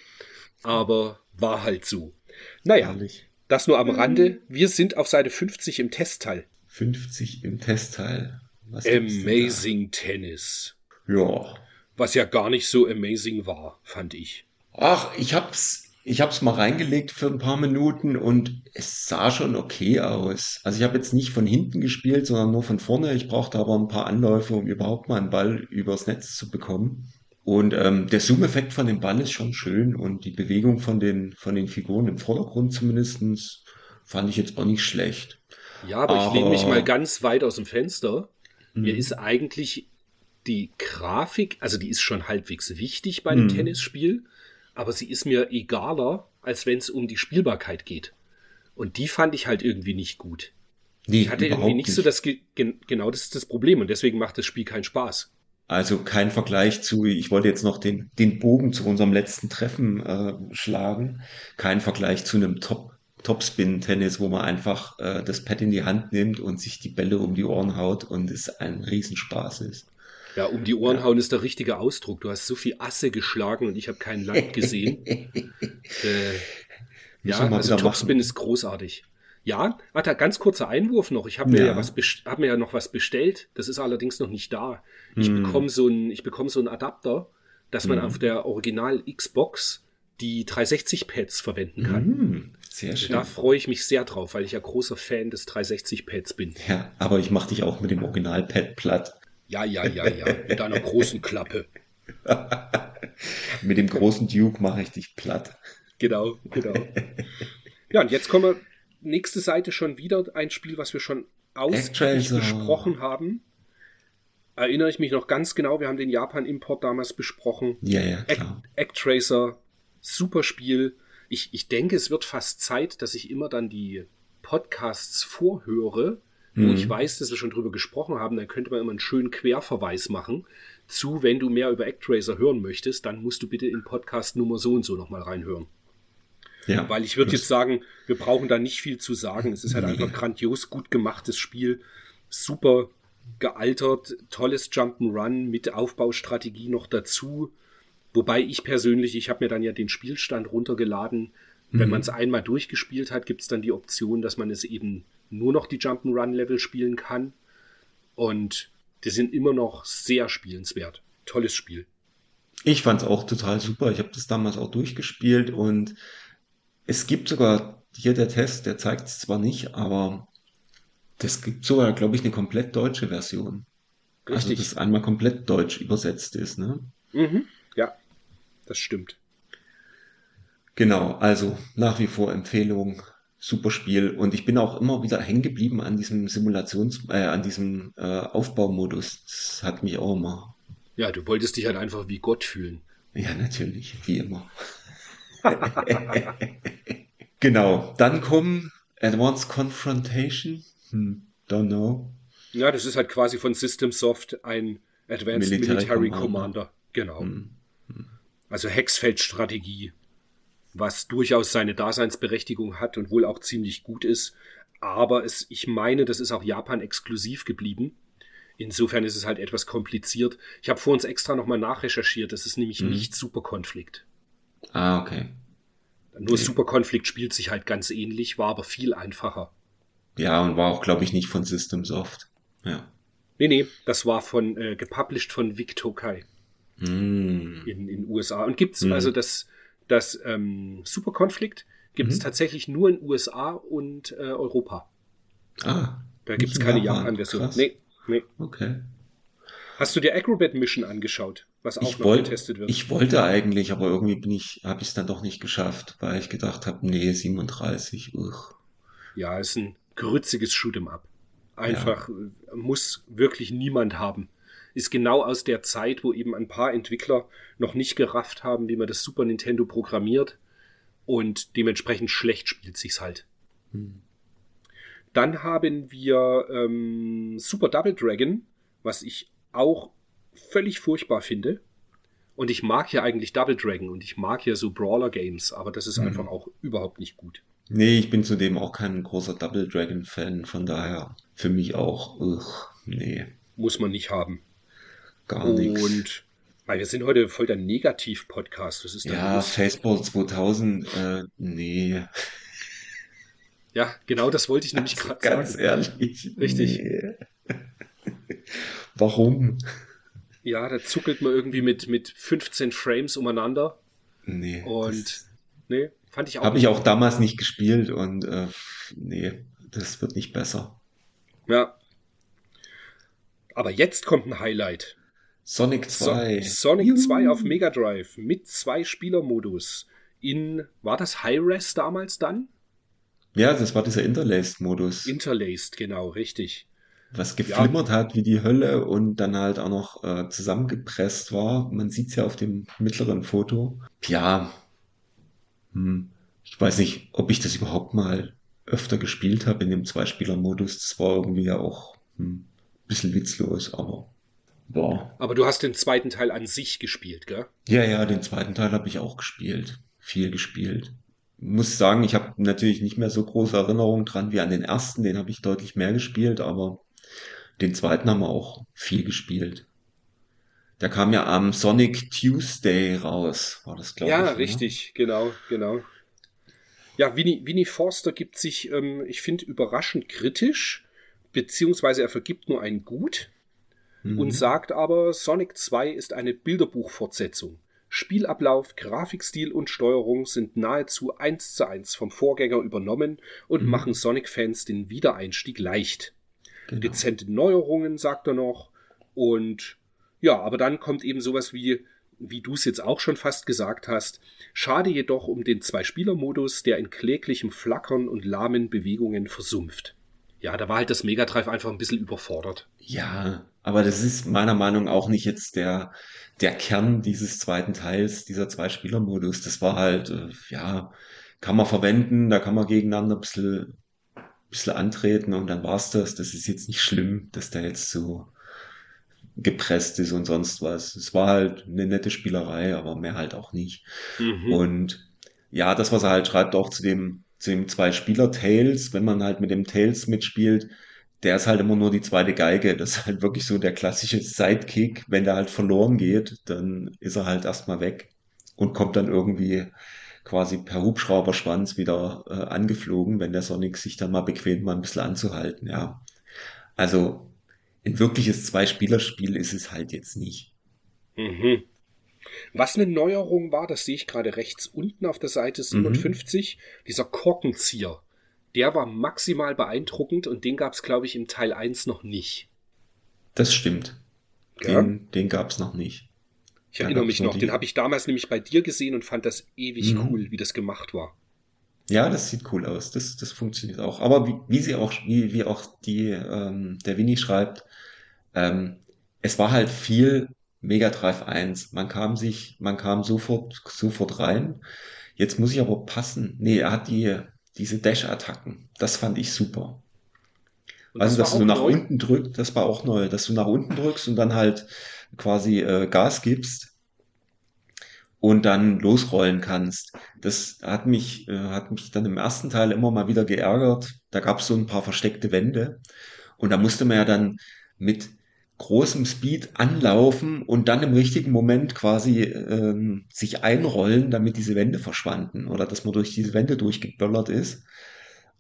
[SPEAKER 1] Aber war halt so. Naja, Ehrlich. das nur am Rande. Wir sind auf Seite 50 im Testteil.
[SPEAKER 2] 50 im Testteil.
[SPEAKER 1] Was amazing Tennis.
[SPEAKER 2] Ja.
[SPEAKER 1] Was ja gar nicht so amazing war, fand ich.
[SPEAKER 2] Ach, ich hab's ich habe es mal reingelegt für ein paar Minuten und es sah schon okay aus. Also ich habe jetzt nicht von hinten gespielt, sondern nur von vorne. Ich brauchte aber ein paar Anläufe, um überhaupt mal einen Ball übers Netz zu bekommen. Und ähm, der Zoom-Effekt von dem Ball ist schon schön und die Bewegung von den, von den Figuren im Vordergrund zumindestens fand ich jetzt auch nicht schlecht.
[SPEAKER 1] Ja, aber, aber ich lehne mich mal ganz weit aus dem Fenster. Mir mhm. ist eigentlich die Grafik, also die ist schon halbwegs wichtig bei einem mhm. Tennisspiel aber sie ist mir egaler, als wenn es um die Spielbarkeit geht. Und die fand ich halt irgendwie nicht gut. Nee, ich hatte irgendwie nicht, nicht. so das, genau das ist das Problem und deswegen macht das Spiel keinen Spaß.
[SPEAKER 2] Also kein Vergleich zu, ich wollte jetzt noch den, den Bogen zu unserem letzten Treffen äh, schlagen, kein Vergleich zu einem Top, Topspin-Tennis, wo man einfach äh, das Pad in die Hand nimmt und sich die Bälle um die Ohren haut und es ein Riesenspaß ist.
[SPEAKER 1] Ja, um die Ohren ja. hauen ist der richtige Ausdruck. Du hast so viel Asse geschlagen und ich habe kein Land gesehen. äh, ja, also Topspin ist großartig. Ja, warte, ganz kurzer Einwurf noch. Ich habe mir ja, ja was hab mir ja noch was bestellt. Das ist allerdings noch nicht da. Ich hm. bekomme so ein ich bekomme so einen Adapter, dass man hm. auf der Original Xbox die 360 Pads verwenden kann. Hm. Sehr schön. Da freue ich mich sehr drauf, weil ich ja großer Fan des 360 Pads bin.
[SPEAKER 2] Ja, aber ich mache dich auch mit dem Original Pad platt.
[SPEAKER 1] Ja, ja, ja, ja. Mit einer großen Klappe.
[SPEAKER 2] Mit dem großen Duke mache ich dich platt.
[SPEAKER 1] Genau, genau. Ja, und jetzt kommen wir nächste Seite schon wieder ein Spiel, was wir schon ausführlich besprochen haben. Erinnere ich mich noch ganz genau, wir haben den Japan-Import damals besprochen.
[SPEAKER 2] Ja, ja, klar.
[SPEAKER 1] Actracer, super Spiel. Ich, ich denke, es wird fast Zeit, dass ich immer dann die Podcasts vorhöre wo mhm. ich weiß, dass wir schon drüber gesprochen haben, dann könnte man immer einen schönen Querverweis machen zu, wenn du mehr über Actraiser hören möchtest, dann musst du bitte in Podcast Nummer so und so nochmal reinhören. Ja, Weil ich würde jetzt sagen, wir brauchen da nicht viel zu sagen. Es ist halt einfach grandios gut gemachtes Spiel, super gealtert, tolles Jump'n'Run mit Aufbaustrategie noch dazu. Wobei ich persönlich, ich habe mir dann ja den Spielstand runtergeladen. Wenn mhm. man es einmal durchgespielt hat, gibt es dann die Option, dass man es eben nur noch die Jump'n'Run-Level spielen kann. Und die sind immer noch sehr spielenswert. Tolles Spiel.
[SPEAKER 2] Ich fand es auch total super. Ich habe das damals auch durchgespielt und es gibt sogar hier der Test, der zeigt es zwar nicht, aber das gibt sogar, glaube ich, eine komplett deutsche Version. Also, Richtig. Also, das einmal komplett deutsch übersetzt ist, ne?
[SPEAKER 1] Mhm. Ja, das stimmt.
[SPEAKER 2] Genau, also nach wie vor Empfehlung super Spiel. Und ich bin auch immer wieder hängen geblieben an diesem Simulations-, äh, an diesem äh, Aufbaumodus. Das hat mich auch immer.
[SPEAKER 1] Ja, du wolltest dich halt einfach wie Gott fühlen.
[SPEAKER 2] Ja, natürlich, wie immer. genau, dann kommen Advanced Confrontation. Hm, don't know.
[SPEAKER 1] Ja, das ist halt quasi von System Soft ein Advanced Military, Military Commander. Commander. Genau. Hm. Hm. Also Hexfeldstrategie was durchaus seine Daseinsberechtigung hat und wohl auch ziemlich gut ist. Aber es, ich meine, das ist auch Japan exklusiv geblieben. Insofern ist es halt etwas kompliziert. Ich habe vor uns extra nochmal nachrecherchiert. Das ist nämlich mhm. nicht Superkonflikt.
[SPEAKER 2] Ah, okay.
[SPEAKER 1] Nur okay. Superkonflikt spielt sich halt ganz ähnlich, war aber viel einfacher.
[SPEAKER 2] Ja, und war auch, glaube ich, nicht von System Soft. Ja.
[SPEAKER 1] Nee, nee, das war von, äh, gepublished von Vic Tokai.
[SPEAKER 2] Mm.
[SPEAKER 1] In den USA. Und gibt's mm. also das, das ähm, Superkonflikt gibt's mm. tatsächlich nur in USA und äh, Europa.
[SPEAKER 2] Ah.
[SPEAKER 1] Da gibt's keine Japan-Version. Nee, nee.
[SPEAKER 2] Okay.
[SPEAKER 1] Hast du dir Acrobat Mission angeschaut, was auch
[SPEAKER 2] ich noch wollt, getestet wird? Ich wollte eigentlich, aber irgendwie bin ich, habe ich es dann doch nicht geschafft, weil ich gedacht habe, nee, 37. Uch.
[SPEAKER 1] Ja, ist ein grütziges Shoot'em Up. Einfach ja. Äh, muss wirklich niemand haben. Ist genau aus der Zeit, wo eben ein paar Entwickler noch nicht gerafft haben, wie man das Super Nintendo programmiert und dementsprechend schlecht spielt sich's halt. Hm. Dann haben wir ähm, Super Double Dragon, was ich auch völlig furchtbar finde. Und ich mag ja eigentlich Double Dragon und ich mag ja so Brawler Games, aber das ist hm. einfach auch überhaupt nicht gut.
[SPEAKER 2] Nee, ich bin zudem auch kein großer Double Dragon Fan, von daher für mich auch, ugh, nee.
[SPEAKER 1] Muss man nicht haben.
[SPEAKER 2] Gar nichts.
[SPEAKER 1] Und weil wir sind heute voll der Negativ-Podcast. Ist
[SPEAKER 2] Ja, Faceball 2000, äh, nee.
[SPEAKER 1] Ja, genau das wollte ich nämlich gerade
[SPEAKER 2] sagen. Ganz ehrlich.
[SPEAKER 1] Richtig.
[SPEAKER 2] Nee. Warum?
[SPEAKER 1] Ja, da zuckelt man irgendwie mit, mit 15 Frames umeinander.
[SPEAKER 2] Nee.
[SPEAKER 1] Und, nee, Fand ich
[SPEAKER 2] auch. Habe ich auch damals nicht gespielt und äh, nee, das wird nicht besser.
[SPEAKER 1] Ja. Aber jetzt kommt ein Highlight.
[SPEAKER 2] Sonic 2.
[SPEAKER 1] So Sonic Juhu. 2 auf Mega Drive mit zwei Spielermodus. In, war das High-Res damals dann?
[SPEAKER 2] Ja, das war dieser Interlaced-Modus.
[SPEAKER 1] Interlaced, genau, richtig.
[SPEAKER 2] Was geflimmert ja. hat wie die Hölle und dann halt auch noch äh, zusammengepresst war. Man sieht es ja auf dem mittleren Foto. Ja, hm, ich weiß nicht, ob ich das überhaupt mal öfter gespielt habe in dem Zweispieler-Modus. Das war irgendwie ja auch hm, ein bisschen witzlos, aber war.
[SPEAKER 1] Aber du hast den zweiten Teil an sich gespielt, gell?
[SPEAKER 2] Ja, ja, den zweiten Teil habe ich auch gespielt. Viel gespielt. Muss sagen, ich habe natürlich nicht mehr so große Erinnerungen dran wie an den ersten. Den habe ich deutlich mehr gespielt, aber den zweiten haben wir auch viel gespielt. Der kam ja am Sonic Tuesday raus, war das, glaube
[SPEAKER 1] ja,
[SPEAKER 2] ich.
[SPEAKER 1] Ja, richtig, oder? genau, genau. Ja, Winnie, Winnie Forster gibt sich, ähm, ich finde, überraschend kritisch, beziehungsweise er vergibt nur ein Gut mhm. und sagt aber, Sonic 2 ist eine Bilderbuchfortsetzung. Spielablauf, Grafikstil und Steuerung sind nahezu eins zu eins vom Vorgänger übernommen und mhm. machen Sonic-Fans den Wiedereinstieg leicht. Genau. Dezente Neuerungen, sagt er noch, und ja, aber dann kommt eben sowas wie, wie du es jetzt auch schon fast gesagt hast. Schade jedoch um den Zwei-Spieler-Modus, der in kläglichem Flackern und lahmen Bewegungen versumpft. Ja, da war halt das Mega Drive einfach ein bisschen überfordert.
[SPEAKER 2] Ja, aber das ist meiner Meinung nach auch nicht jetzt der, der Kern dieses zweiten Teils, dieser Zwei-Spieler-Modus. Das war halt, äh, ja, kann man verwenden, da kann man gegeneinander ein bisschen, ein bisschen antreten und dann war's das. Das ist jetzt nicht schlimm, dass der jetzt so gepresst ist und sonst was. Es war halt eine nette Spielerei, aber mehr halt auch nicht. Mhm. Und ja, das, was er halt schreibt, auch zu dem, dem zwei Spieler Tails, wenn man halt mit dem Tails mitspielt, der ist halt immer nur die zweite Geige. Das ist halt wirklich so der klassische Sidekick. Wenn der halt verloren geht, dann ist er halt erstmal weg und kommt dann irgendwie quasi per Hubschrauberschwanz wieder äh, angeflogen, wenn der Sonic sich dann mal bequemt, mal ein bisschen anzuhalten, ja. Also ein wirkliches Zwei-Spieler-Spiel ist es halt jetzt nicht.
[SPEAKER 1] Mhm. Was eine Neuerung war, das sehe ich gerade rechts unten auf der Seite 57, mhm. dieser Korkenzieher. Der war maximal beeindruckend und den gab es, glaube ich, im Teil 1 noch nicht.
[SPEAKER 2] Das stimmt. Ja? Den, den gab es noch nicht.
[SPEAKER 1] Ich da erinnere mich noch, den habe ich damals nämlich bei dir gesehen und fand das ewig mhm. cool, wie das gemacht war.
[SPEAKER 2] Ja, das sieht cool aus. Das, das funktioniert auch. Aber wie, wie sie auch, wie, wie auch die, ähm, der Winnie schreibt, ähm, es war halt viel Mega Drive 1. Man kam sich, man kam sofort, sofort rein. Jetzt muss ich aber passen. Nee, er hat die, diese Dash-Attacken. Das fand ich super. Und also, dass du nach neu? unten drückst, das war auch neu, dass du nach unten drückst und dann halt quasi äh, Gas gibst und dann losrollen kannst. Das hat mich, äh, hat mich dann im ersten Teil immer mal wieder geärgert. Da gab es so ein paar versteckte Wände und da musste man ja dann mit großem Speed anlaufen und dann im richtigen Moment quasi ähm, sich einrollen, damit diese Wände verschwanden oder dass man durch diese Wände durchgeböllert ist.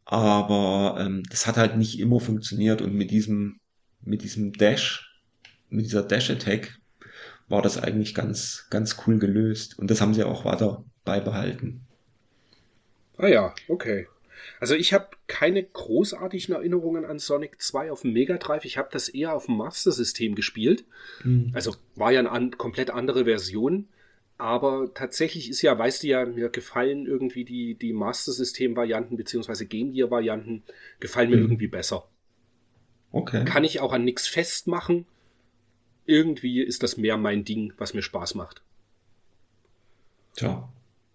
[SPEAKER 2] Aber ähm, das hat halt nicht immer funktioniert und mit diesem, mit diesem Dash, mit dieser Dash-Attack war das eigentlich ganz, ganz cool gelöst. Und das haben sie auch weiter beibehalten.
[SPEAKER 1] Ah ja, okay. Also ich habe keine großartigen Erinnerungen an Sonic 2 auf dem Mega Drive. Ich habe das eher auf dem Master System gespielt. Mhm. Also war ja eine an, komplett andere Version. Aber tatsächlich ist ja, weißt du ja, mir gefallen irgendwie die, die Master System Varianten beziehungsweise Game Gear Varianten gefallen mir mhm. irgendwie besser. Okay. Kann ich auch an nichts festmachen. Irgendwie ist das mehr mein Ding, was mir Spaß macht.
[SPEAKER 2] Tja.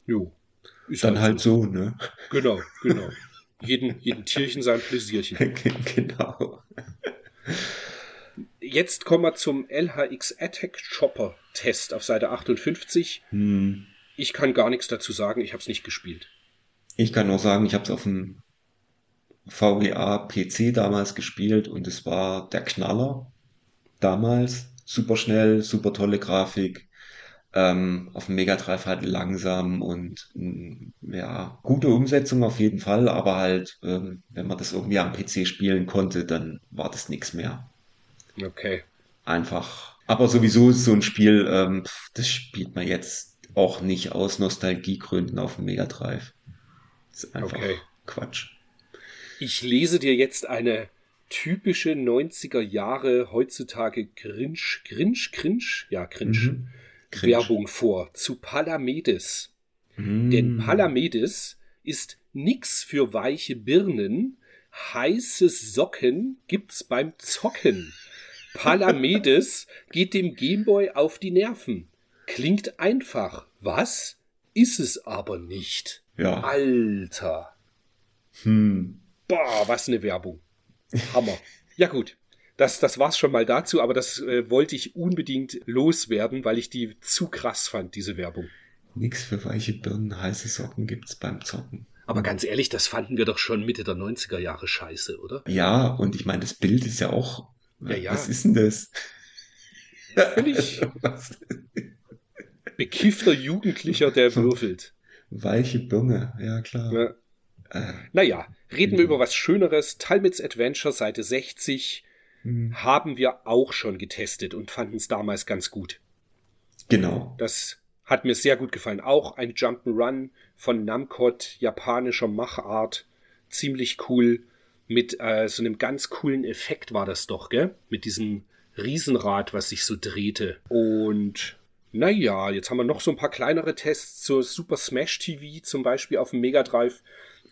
[SPEAKER 2] Jo. Ist Dann halt so. so, ne?
[SPEAKER 1] Genau, genau. jeden, jeden Tierchen sein Pläsierchen. genau. Jetzt kommen wir zum LHX Attack Chopper Test auf Seite 58. Hm. Ich kann gar nichts dazu sagen, ich habe es nicht gespielt.
[SPEAKER 2] Ich kann nur sagen, ich habe es auf dem VGA PC damals gespielt und es war der Knaller damals. Super schnell, super tolle Grafik, ähm, auf dem Mega Drive halt langsam und mm, ja, gute Umsetzung auf jeden Fall, aber halt, ähm, wenn man das irgendwie am PC spielen konnte, dann war das nichts mehr.
[SPEAKER 1] Okay.
[SPEAKER 2] Einfach. Aber sowieso ist so ein Spiel, ähm, das spielt man jetzt auch nicht aus Nostalgiegründen auf dem Mega Drive. Das ist einfach okay. Quatsch.
[SPEAKER 1] Ich lese dir jetzt eine typische 90er Jahre heutzutage Cringe, Cringe, Cringe, ja, Cringe. Mhm Werbung vor zu Palamedes. Mm. Denn Palamedes ist nix für weiche Birnen. Heiße Socken gibt's beim Zocken. Palamedes geht dem Gameboy auf die Nerven. Klingt einfach. Was? Ist es aber nicht.
[SPEAKER 2] Ja.
[SPEAKER 1] Alter.
[SPEAKER 2] Hm.
[SPEAKER 1] Boah, was eine Werbung. Hammer. Ja gut das, das war's schon mal dazu, aber das äh, wollte ich unbedingt loswerden, weil ich die zu krass fand, diese Werbung.
[SPEAKER 2] Nix für weiche Birnen, heiße Socken gibt's beim Zocken.
[SPEAKER 1] Aber ganz ehrlich, das fanden wir doch schon Mitte der 90er Jahre scheiße, oder?
[SPEAKER 2] Ja, und ich meine, das Bild ist ja auch. Ja, ja. Was ist denn das?
[SPEAKER 1] Völlig bekiffter Jugendlicher, der würfelt.
[SPEAKER 2] Weiche Birne, ja klar. Ja.
[SPEAKER 1] Äh, naja, reden wir über was Schöneres. Talmits Adventure, Seite 60 mhm. haben wir auch schon getestet und fanden es damals ganz gut.
[SPEAKER 2] Genau.
[SPEAKER 1] Das hat mir sehr gut gefallen. Auch ein Jump'n'Run von Namcot, japanischer Machart. Ziemlich cool. Mit äh, so einem ganz coolen Effekt war das doch, gell? Mit diesem Riesenrad, was sich so drehte. Und naja, jetzt haben wir noch so ein paar kleinere Tests zur Super Smash TV, zum Beispiel auf dem Mega Drive,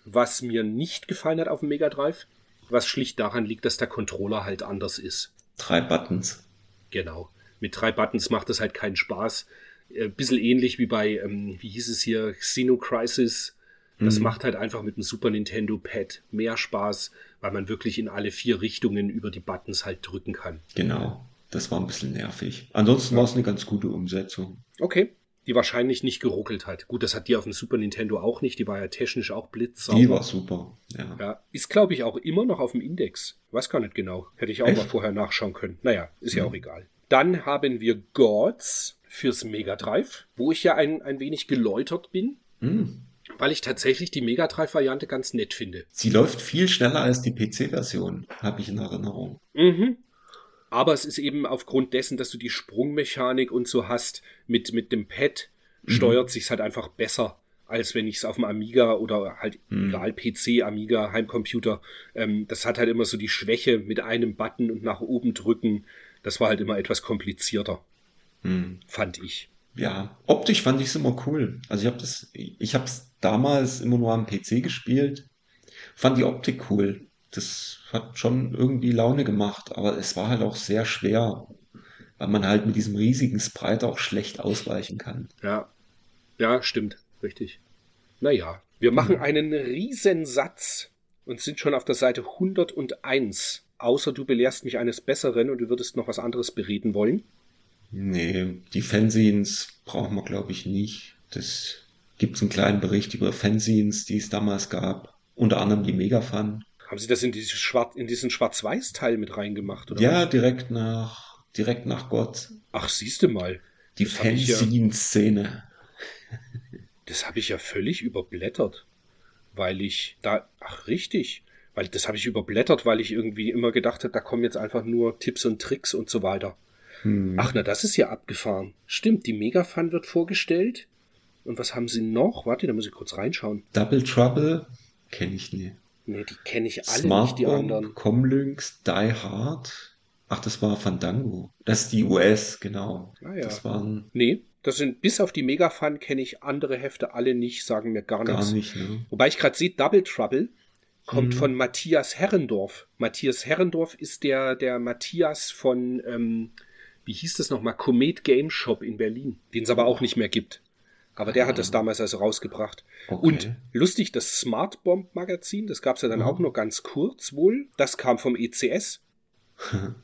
[SPEAKER 1] was mir nicht gefallen hat auf dem Mega Drive was schlicht daran liegt, dass der Controller halt anders ist.
[SPEAKER 2] Drei Buttons.
[SPEAKER 1] Genau. Mit drei Buttons macht es halt keinen Spaß. Äh, bisschen ähnlich wie bei, ähm, wie hieß es hier, Xeno Crisis. Das mhm. macht halt einfach mit dem Super Nintendo Pad mehr Spaß, weil man wirklich in alle vier Richtungen über die Buttons halt drücken kann.
[SPEAKER 2] Genau. Das war ein bisschen nervig. Ansonsten ja. war es eine ganz gute Umsetzung.
[SPEAKER 1] Okay die wahrscheinlich nicht geruckelt hat. Gut, das hat die auf dem Super Nintendo auch nicht, die war ja technisch auch blitzsauber.
[SPEAKER 2] Die war super, ja.
[SPEAKER 1] ja ist, glaube ich, auch immer noch auf dem Index. Weiß gar nicht genau. Hätte ich auch Echt? mal vorher nachschauen können. Naja, ist ja, ja auch egal. Dann haben wir Gods fürs Mega Drive, wo ich ja ein, ein wenig geläutert bin. Mhm. Weil ich tatsächlich die Mega Drive-Variante ganz nett finde.
[SPEAKER 2] Sie läuft viel schneller als die PC-Version, habe ich in Erinnerung.
[SPEAKER 1] Mhm. Aber es ist eben aufgrund dessen, dass du die Sprungmechanik und so hast, mit, mit dem Pad mhm. steuert sich's halt einfach besser, als wenn ich es auf dem Amiga oder halt mhm. egal PC, Amiga, Heimcomputer. Ähm, das hat halt immer so die Schwäche mit einem Button und nach oben drücken. Das war halt immer etwas komplizierter, mhm. fand ich.
[SPEAKER 2] Ja, optisch fand ich es immer cool. Also ich habe das, ich habe es damals immer nur am PC gespielt, fand die Optik cool das hat schon irgendwie Laune gemacht, aber es war halt auch sehr schwer, weil man halt mit diesem riesigen Sprite auch schlecht ausweichen kann.
[SPEAKER 1] Ja, ja, stimmt, richtig. Naja, wir machen mhm. einen Riesensatz und sind schon auf der Seite 101. Außer du belehrst mich eines Besseren und du würdest noch was anderes bereden wollen.
[SPEAKER 2] Nee, die Fanzines brauchen wir, glaube ich, nicht. Das gibt einen kleinen Bericht über Fanzines, die es damals gab. Unter anderem die Megafan.
[SPEAKER 1] Haben Sie das in, diese Schwarz, in diesen Schwarz-Weiß-Teil mit reingemacht, oder?
[SPEAKER 2] Ja, was? direkt nach, direkt nach Gott.
[SPEAKER 1] Ach, siehst du mal.
[SPEAKER 2] Die Fanzine-Szene.
[SPEAKER 1] Das habe ich ja völlig überblättert, weil ich da, ach richtig, weil das habe ich überblättert, weil ich irgendwie immer gedacht habe, da kommen jetzt einfach nur Tipps und Tricks und so weiter. Hm. Ach, na, das ist ja abgefahren. Stimmt, die Megafun wird vorgestellt. Und was haben sie noch? Warte, da muss ich kurz reinschauen.
[SPEAKER 2] Double Trouble kenne ich nie.
[SPEAKER 1] Nee, die kenne ich alle
[SPEAKER 2] Smart
[SPEAKER 1] nicht, die
[SPEAKER 2] Bomb,
[SPEAKER 1] anderen.
[SPEAKER 2] Comlynx, Die Hard. Ach, das war Fandango. Das ist die US, genau.
[SPEAKER 1] Ah, ja.
[SPEAKER 2] Das waren.
[SPEAKER 1] Nee, das sind bis auf die Megafun kenne ich andere Hefte alle nicht, sagen mir gar,
[SPEAKER 2] Gar
[SPEAKER 1] nichts.
[SPEAKER 2] nicht, ne?
[SPEAKER 1] Wobei ich gerade sehe, Double Trouble kommt
[SPEAKER 2] Mhm.
[SPEAKER 1] von Matthias Herrendorf. Matthias Herrendorf ist der, der Matthias von, ähm, wie hieß das nochmal, Comet Game Shop in Berlin, den es aber auch nicht mehr gibt. Aber der hat das damals also rausgebracht.
[SPEAKER 2] Okay.
[SPEAKER 1] Und lustig, das Smart Bomb Magazin, das gab es ja dann
[SPEAKER 2] Mhm.
[SPEAKER 1] auch nur ganz kurz wohl. Das kam vom ECS.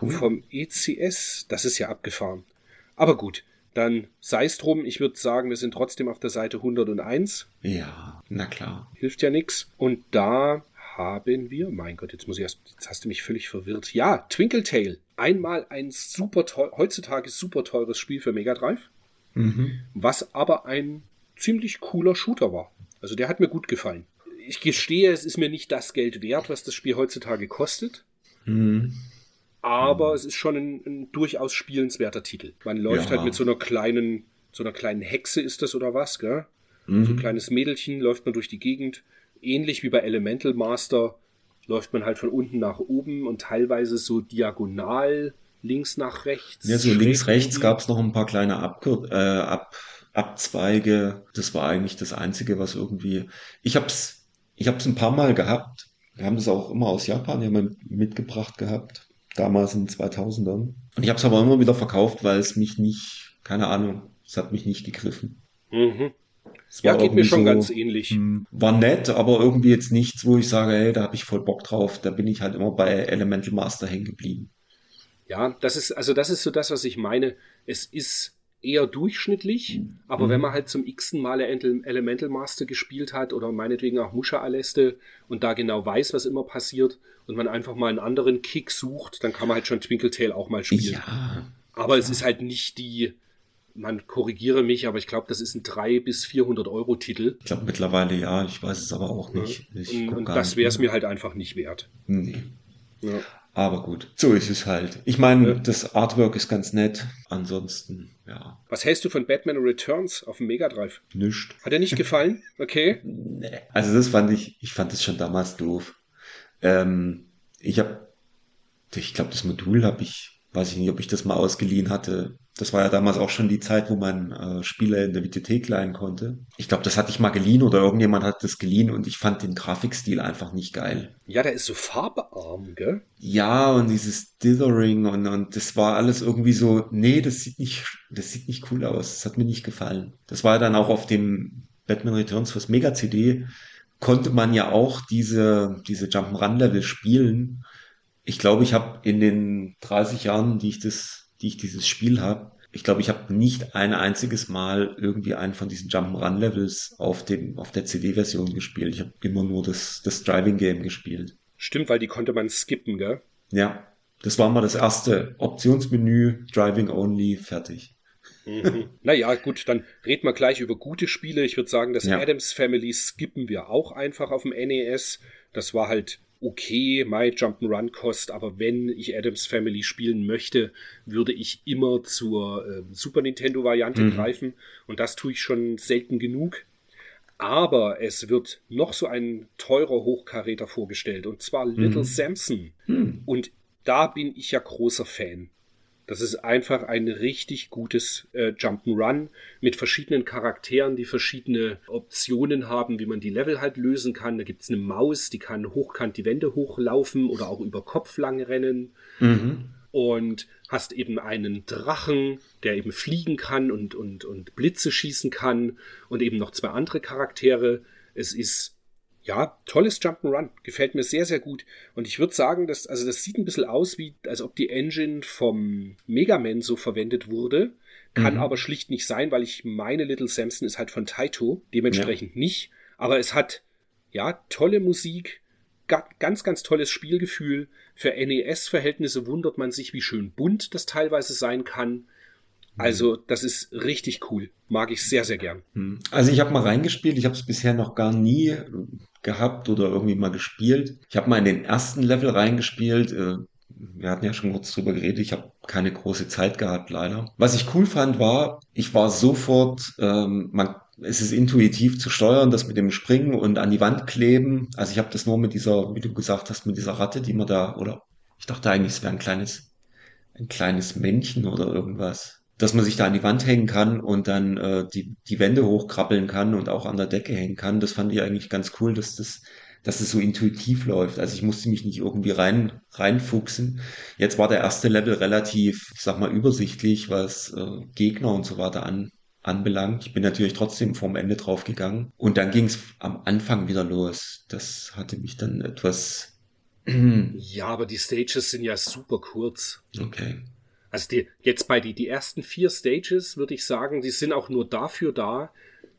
[SPEAKER 2] Cool.
[SPEAKER 1] Vom ECS, das ist ja abgefahren. Aber gut, dann sei es drum. Ich würde sagen, wir sind trotzdem auf der Seite 101.
[SPEAKER 2] Ja, na klar.
[SPEAKER 1] Hilft ja nix. Und da haben wir, mein Gott, jetzt muss ich erst, jetzt hast du mich völlig verwirrt. Ja, Twinkle Tail. Einmal ein super teuer, heutzutage super teures Spiel für Mega Drive,
[SPEAKER 2] Mhm.
[SPEAKER 1] was aber ein ziemlich cooler Shooter war. Also der hat mir gut gefallen. Ich gestehe, es ist mir nicht das Geld wert, was das Spiel heutzutage kostet.
[SPEAKER 2] Mhm.
[SPEAKER 1] aber es ist schon ein, ein durchaus spielenswerter Titel. Man läuft
[SPEAKER 2] Ja.
[SPEAKER 1] halt mit so einer kleinen, so einer kleinen Hexe ist das oder was, gell? So ein
[SPEAKER 2] Mhm.
[SPEAKER 1] kleines Mädelchen läuft man durch die Gegend. Ähnlich wie bei Elemental Master läuft man halt von unten nach oben und teilweise so diagonal links nach rechts.
[SPEAKER 2] Ja, so links, rechts gab es noch ein paar kleine Abkür äh, Ab Abzweige. Das war eigentlich das Einzige, was irgendwie. Ich hab's, ich hab's ein paar Mal gehabt. Wir haben das auch immer aus Japan ja mitgebracht gehabt. Damals in den 2000ern. Und ich hab's aber immer wieder verkauft, weil es mich nicht, keine Ahnung, es hat mich nicht gegriffen.
[SPEAKER 1] Mhm. Ja,
[SPEAKER 2] war
[SPEAKER 1] geht mir schon
[SPEAKER 2] so,
[SPEAKER 1] ganz ähnlich.
[SPEAKER 2] hm, War nett, aber irgendwie jetzt nichts, wo ich sage, hey, da habe ich voll Bock drauf. Da bin ich halt immer bei Elemental Master hängen geblieben.
[SPEAKER 1] Ja, das ist, also das ist so das, was ich meine. Es ist eher durchschnittlich, aber
[SPEAKER 2] Mhm.
[SPEAKER 1] wenn man halt zum x-ten Mal Ele- Elemental Master gespielt hat oder meinetwegen auch Musha Aleste und da genau weiß, was immer passiert und man einfach mal einen anderen Kick sucht, dann kann man halt schon Twinkle Tail auch mal spielen.
[SPEAKER 2] Ja,
[SPEAKER 1] aber es ist halt nicht die, man korrigiere mich, aber ich glaube, das ist ein 300 bis 400 Euro Titel.
[SPEAKER 2] ich glaube mittlerweile ja, ich weiß es aber auch nicht. Ich
[SPEAKER 1] Und, und das wäre es mir halt einfach nicht wert.
[SPEAKER 2] Nee.
[SPEAKER 1] Ja.
[SPEAKER 2] Aber gut, so ist es halt. Ich meine,
[SPEAKER 1] Ja.
[SPEAKER 2] das Artwork ist ganz nett. Ansonsten, ja,
[SPEAKER 1] Was hältst du von Batman Returns auf dem Mega Drive?
[SPEAKER 2] nischt.
[SPEAKER 1] Hat er nicht gefallen? Okay.
[SPEAKER 2] Nee. Also das fand ich, ich fand das schon damals doof. Ähm, ich habe, ich glaube, das Modul habe ich, weiß ich nicht, ob ich das mal ausgeliehen hatte. Das war ja damals auch schon die Zeit, wo man äh, Spiele in der Videothek leihen konnte. Ich glaube, das hatte ich mal geliehen oder irgendjemand hat das geliehen und ich fand den Grafikstil einfach nicht geil.
[SPEAKER 1] Ja, der ist so farbearm, gell?
[SPEAKER 2] Ja, und dieses Dithering und, und das war alles irgendwie so, nee, das sieht nicht, das sieht nicht cool aus. Das hat mir nicht gefallen. Das war dann auch auf dem Batman Returns fürs Mega CD, konnte man ja auch diese, diese Jump'n'Run-Level spielen. Ich glaube, ich habe in den 30 Jahren, die ich das, die ich dieses Spiel habe, ich glaube, ich habe nicht ein einziges Mal irgendwie einen von diesen Jump'n'Run-Levels auf dem, auf der CD-Version gespielt. Ich habe immer nur das, das Driving-Game gespielt.
[SPEAKER 1] Stimmt, weil die konnte man skippen, gell?
[SPEAKER 2] Ja, das war mal das erste Optionsmenü, Driving Only, fertig.
[SPEAKER 1] Mhm. naja, gut, dann reden wir gleich über gute Spiele. Ich würde sagen, das
[SPEAKER 2] Ja.
[SPEAKER 1] Adams Family skippen wir auch einfach auf dem NES. Das war halt okay, my Jump'n'Run Kost, aber wenn ich Adams Family spielen möchte, würde ich immer zur ähm, Super Nintendo Variante
[SPEAKER 2] Mhm.
[SPEAKER 1] greifen und das tue ich schon selten genug. Aber es wird noch so ein teurer Hochkaräter vorgestellt und zwar Little
[SPEAKER 2] Mhm.
[SPEAKER 1] Samson.
[SPEAKER 2] Hm.
[SPEAKER 1] Und da bin ich ja großer Fan. Das ist einfach ein richtig gutes äh, Jump'n'Run mit verschiedenen Charakteren, die verschiedene Optionen haben, wie man die Level halt lösen kann. Da gibt's eine Maus, die kann hochkant die Wände hochlaufen oder auch über Kopf lang rennen.
[SPEAKER 2] Mhm.
[SPEAKER 1] Und hast eben einen Drachen, der eben fliegen kann und, und, und Blitze schießen kann und eben noch zwei andere Charaktere. Es ist ja, tolles Jump'n'Run. Gefällt mir sehr, sehr gut. Und ich würde sagen, dass, also das sieht ein bisschen aus, wie, als ob die Engine vom Mega Man so verwendet wurde. Kann mhm. aber schlicht nicht sein, weil ich meine Little Samson ist halt von Taito. Dementsprechend ja. nicht. Aber es hat, ja, tolle Musik. Ganz, ganz tolles Spielgefühl. Für NES-Verhältnisse wundert man sich, wie schön bunt das teilweise sein kann. Also, das ist richtig cool. Mag ich sehr, sehr gern.
[SPEAKER 2] Hm. Also, ich habe mal reingespielt. Ich habe es bisher noch gar nie gehabt oder irgendwie mal gespielt. Ich habe mal in den ersten Level reingespielt. Äh, wir hatten ja schon kurz drüber geredet. Ich habe keine große Zeit gehabt, leider. Was ich cool fand, war, ich war sofort, ähm, man, es ist intuitiv zu steuern, das mit dem Springen und an die Wand kleben. Also ich habe das nur mit dieser, wie du gesagt hast, mit dieser Ratte, die man da, oder ich dachte eigentlich, es wäre ein kleines, ein kleines Männchen oder irgendwas dass man sich da an die Wand hängen kann und dann äh, die, die Wände hochkrabbeln kann und auch an der Decke hängen kann. Das fand ich eigentlich ganz cool, dass das, dass das so intuitiv läuft. Also ich musste mich nicht irgendwie rein, reinfuchsen. Jetzt war der erste Level relativ, ich sag mal, übersichtlich, was äh, Gegner und so weiter an, anbelangt. Ich bin natürlich trotzdem vorm Ende drauf gegangen. Und dann ging es am Anfang wieder los. Das hatte mich dann etwas.
[SPEAKER 1] ja, aber die Stages sind ja super kurz.
[SPEAKER 2] Okay.
[SPEAKER 1] Also die, jetzt bei die, die ersten vier Stages würde ich sagen, die sind auch nur dafür da,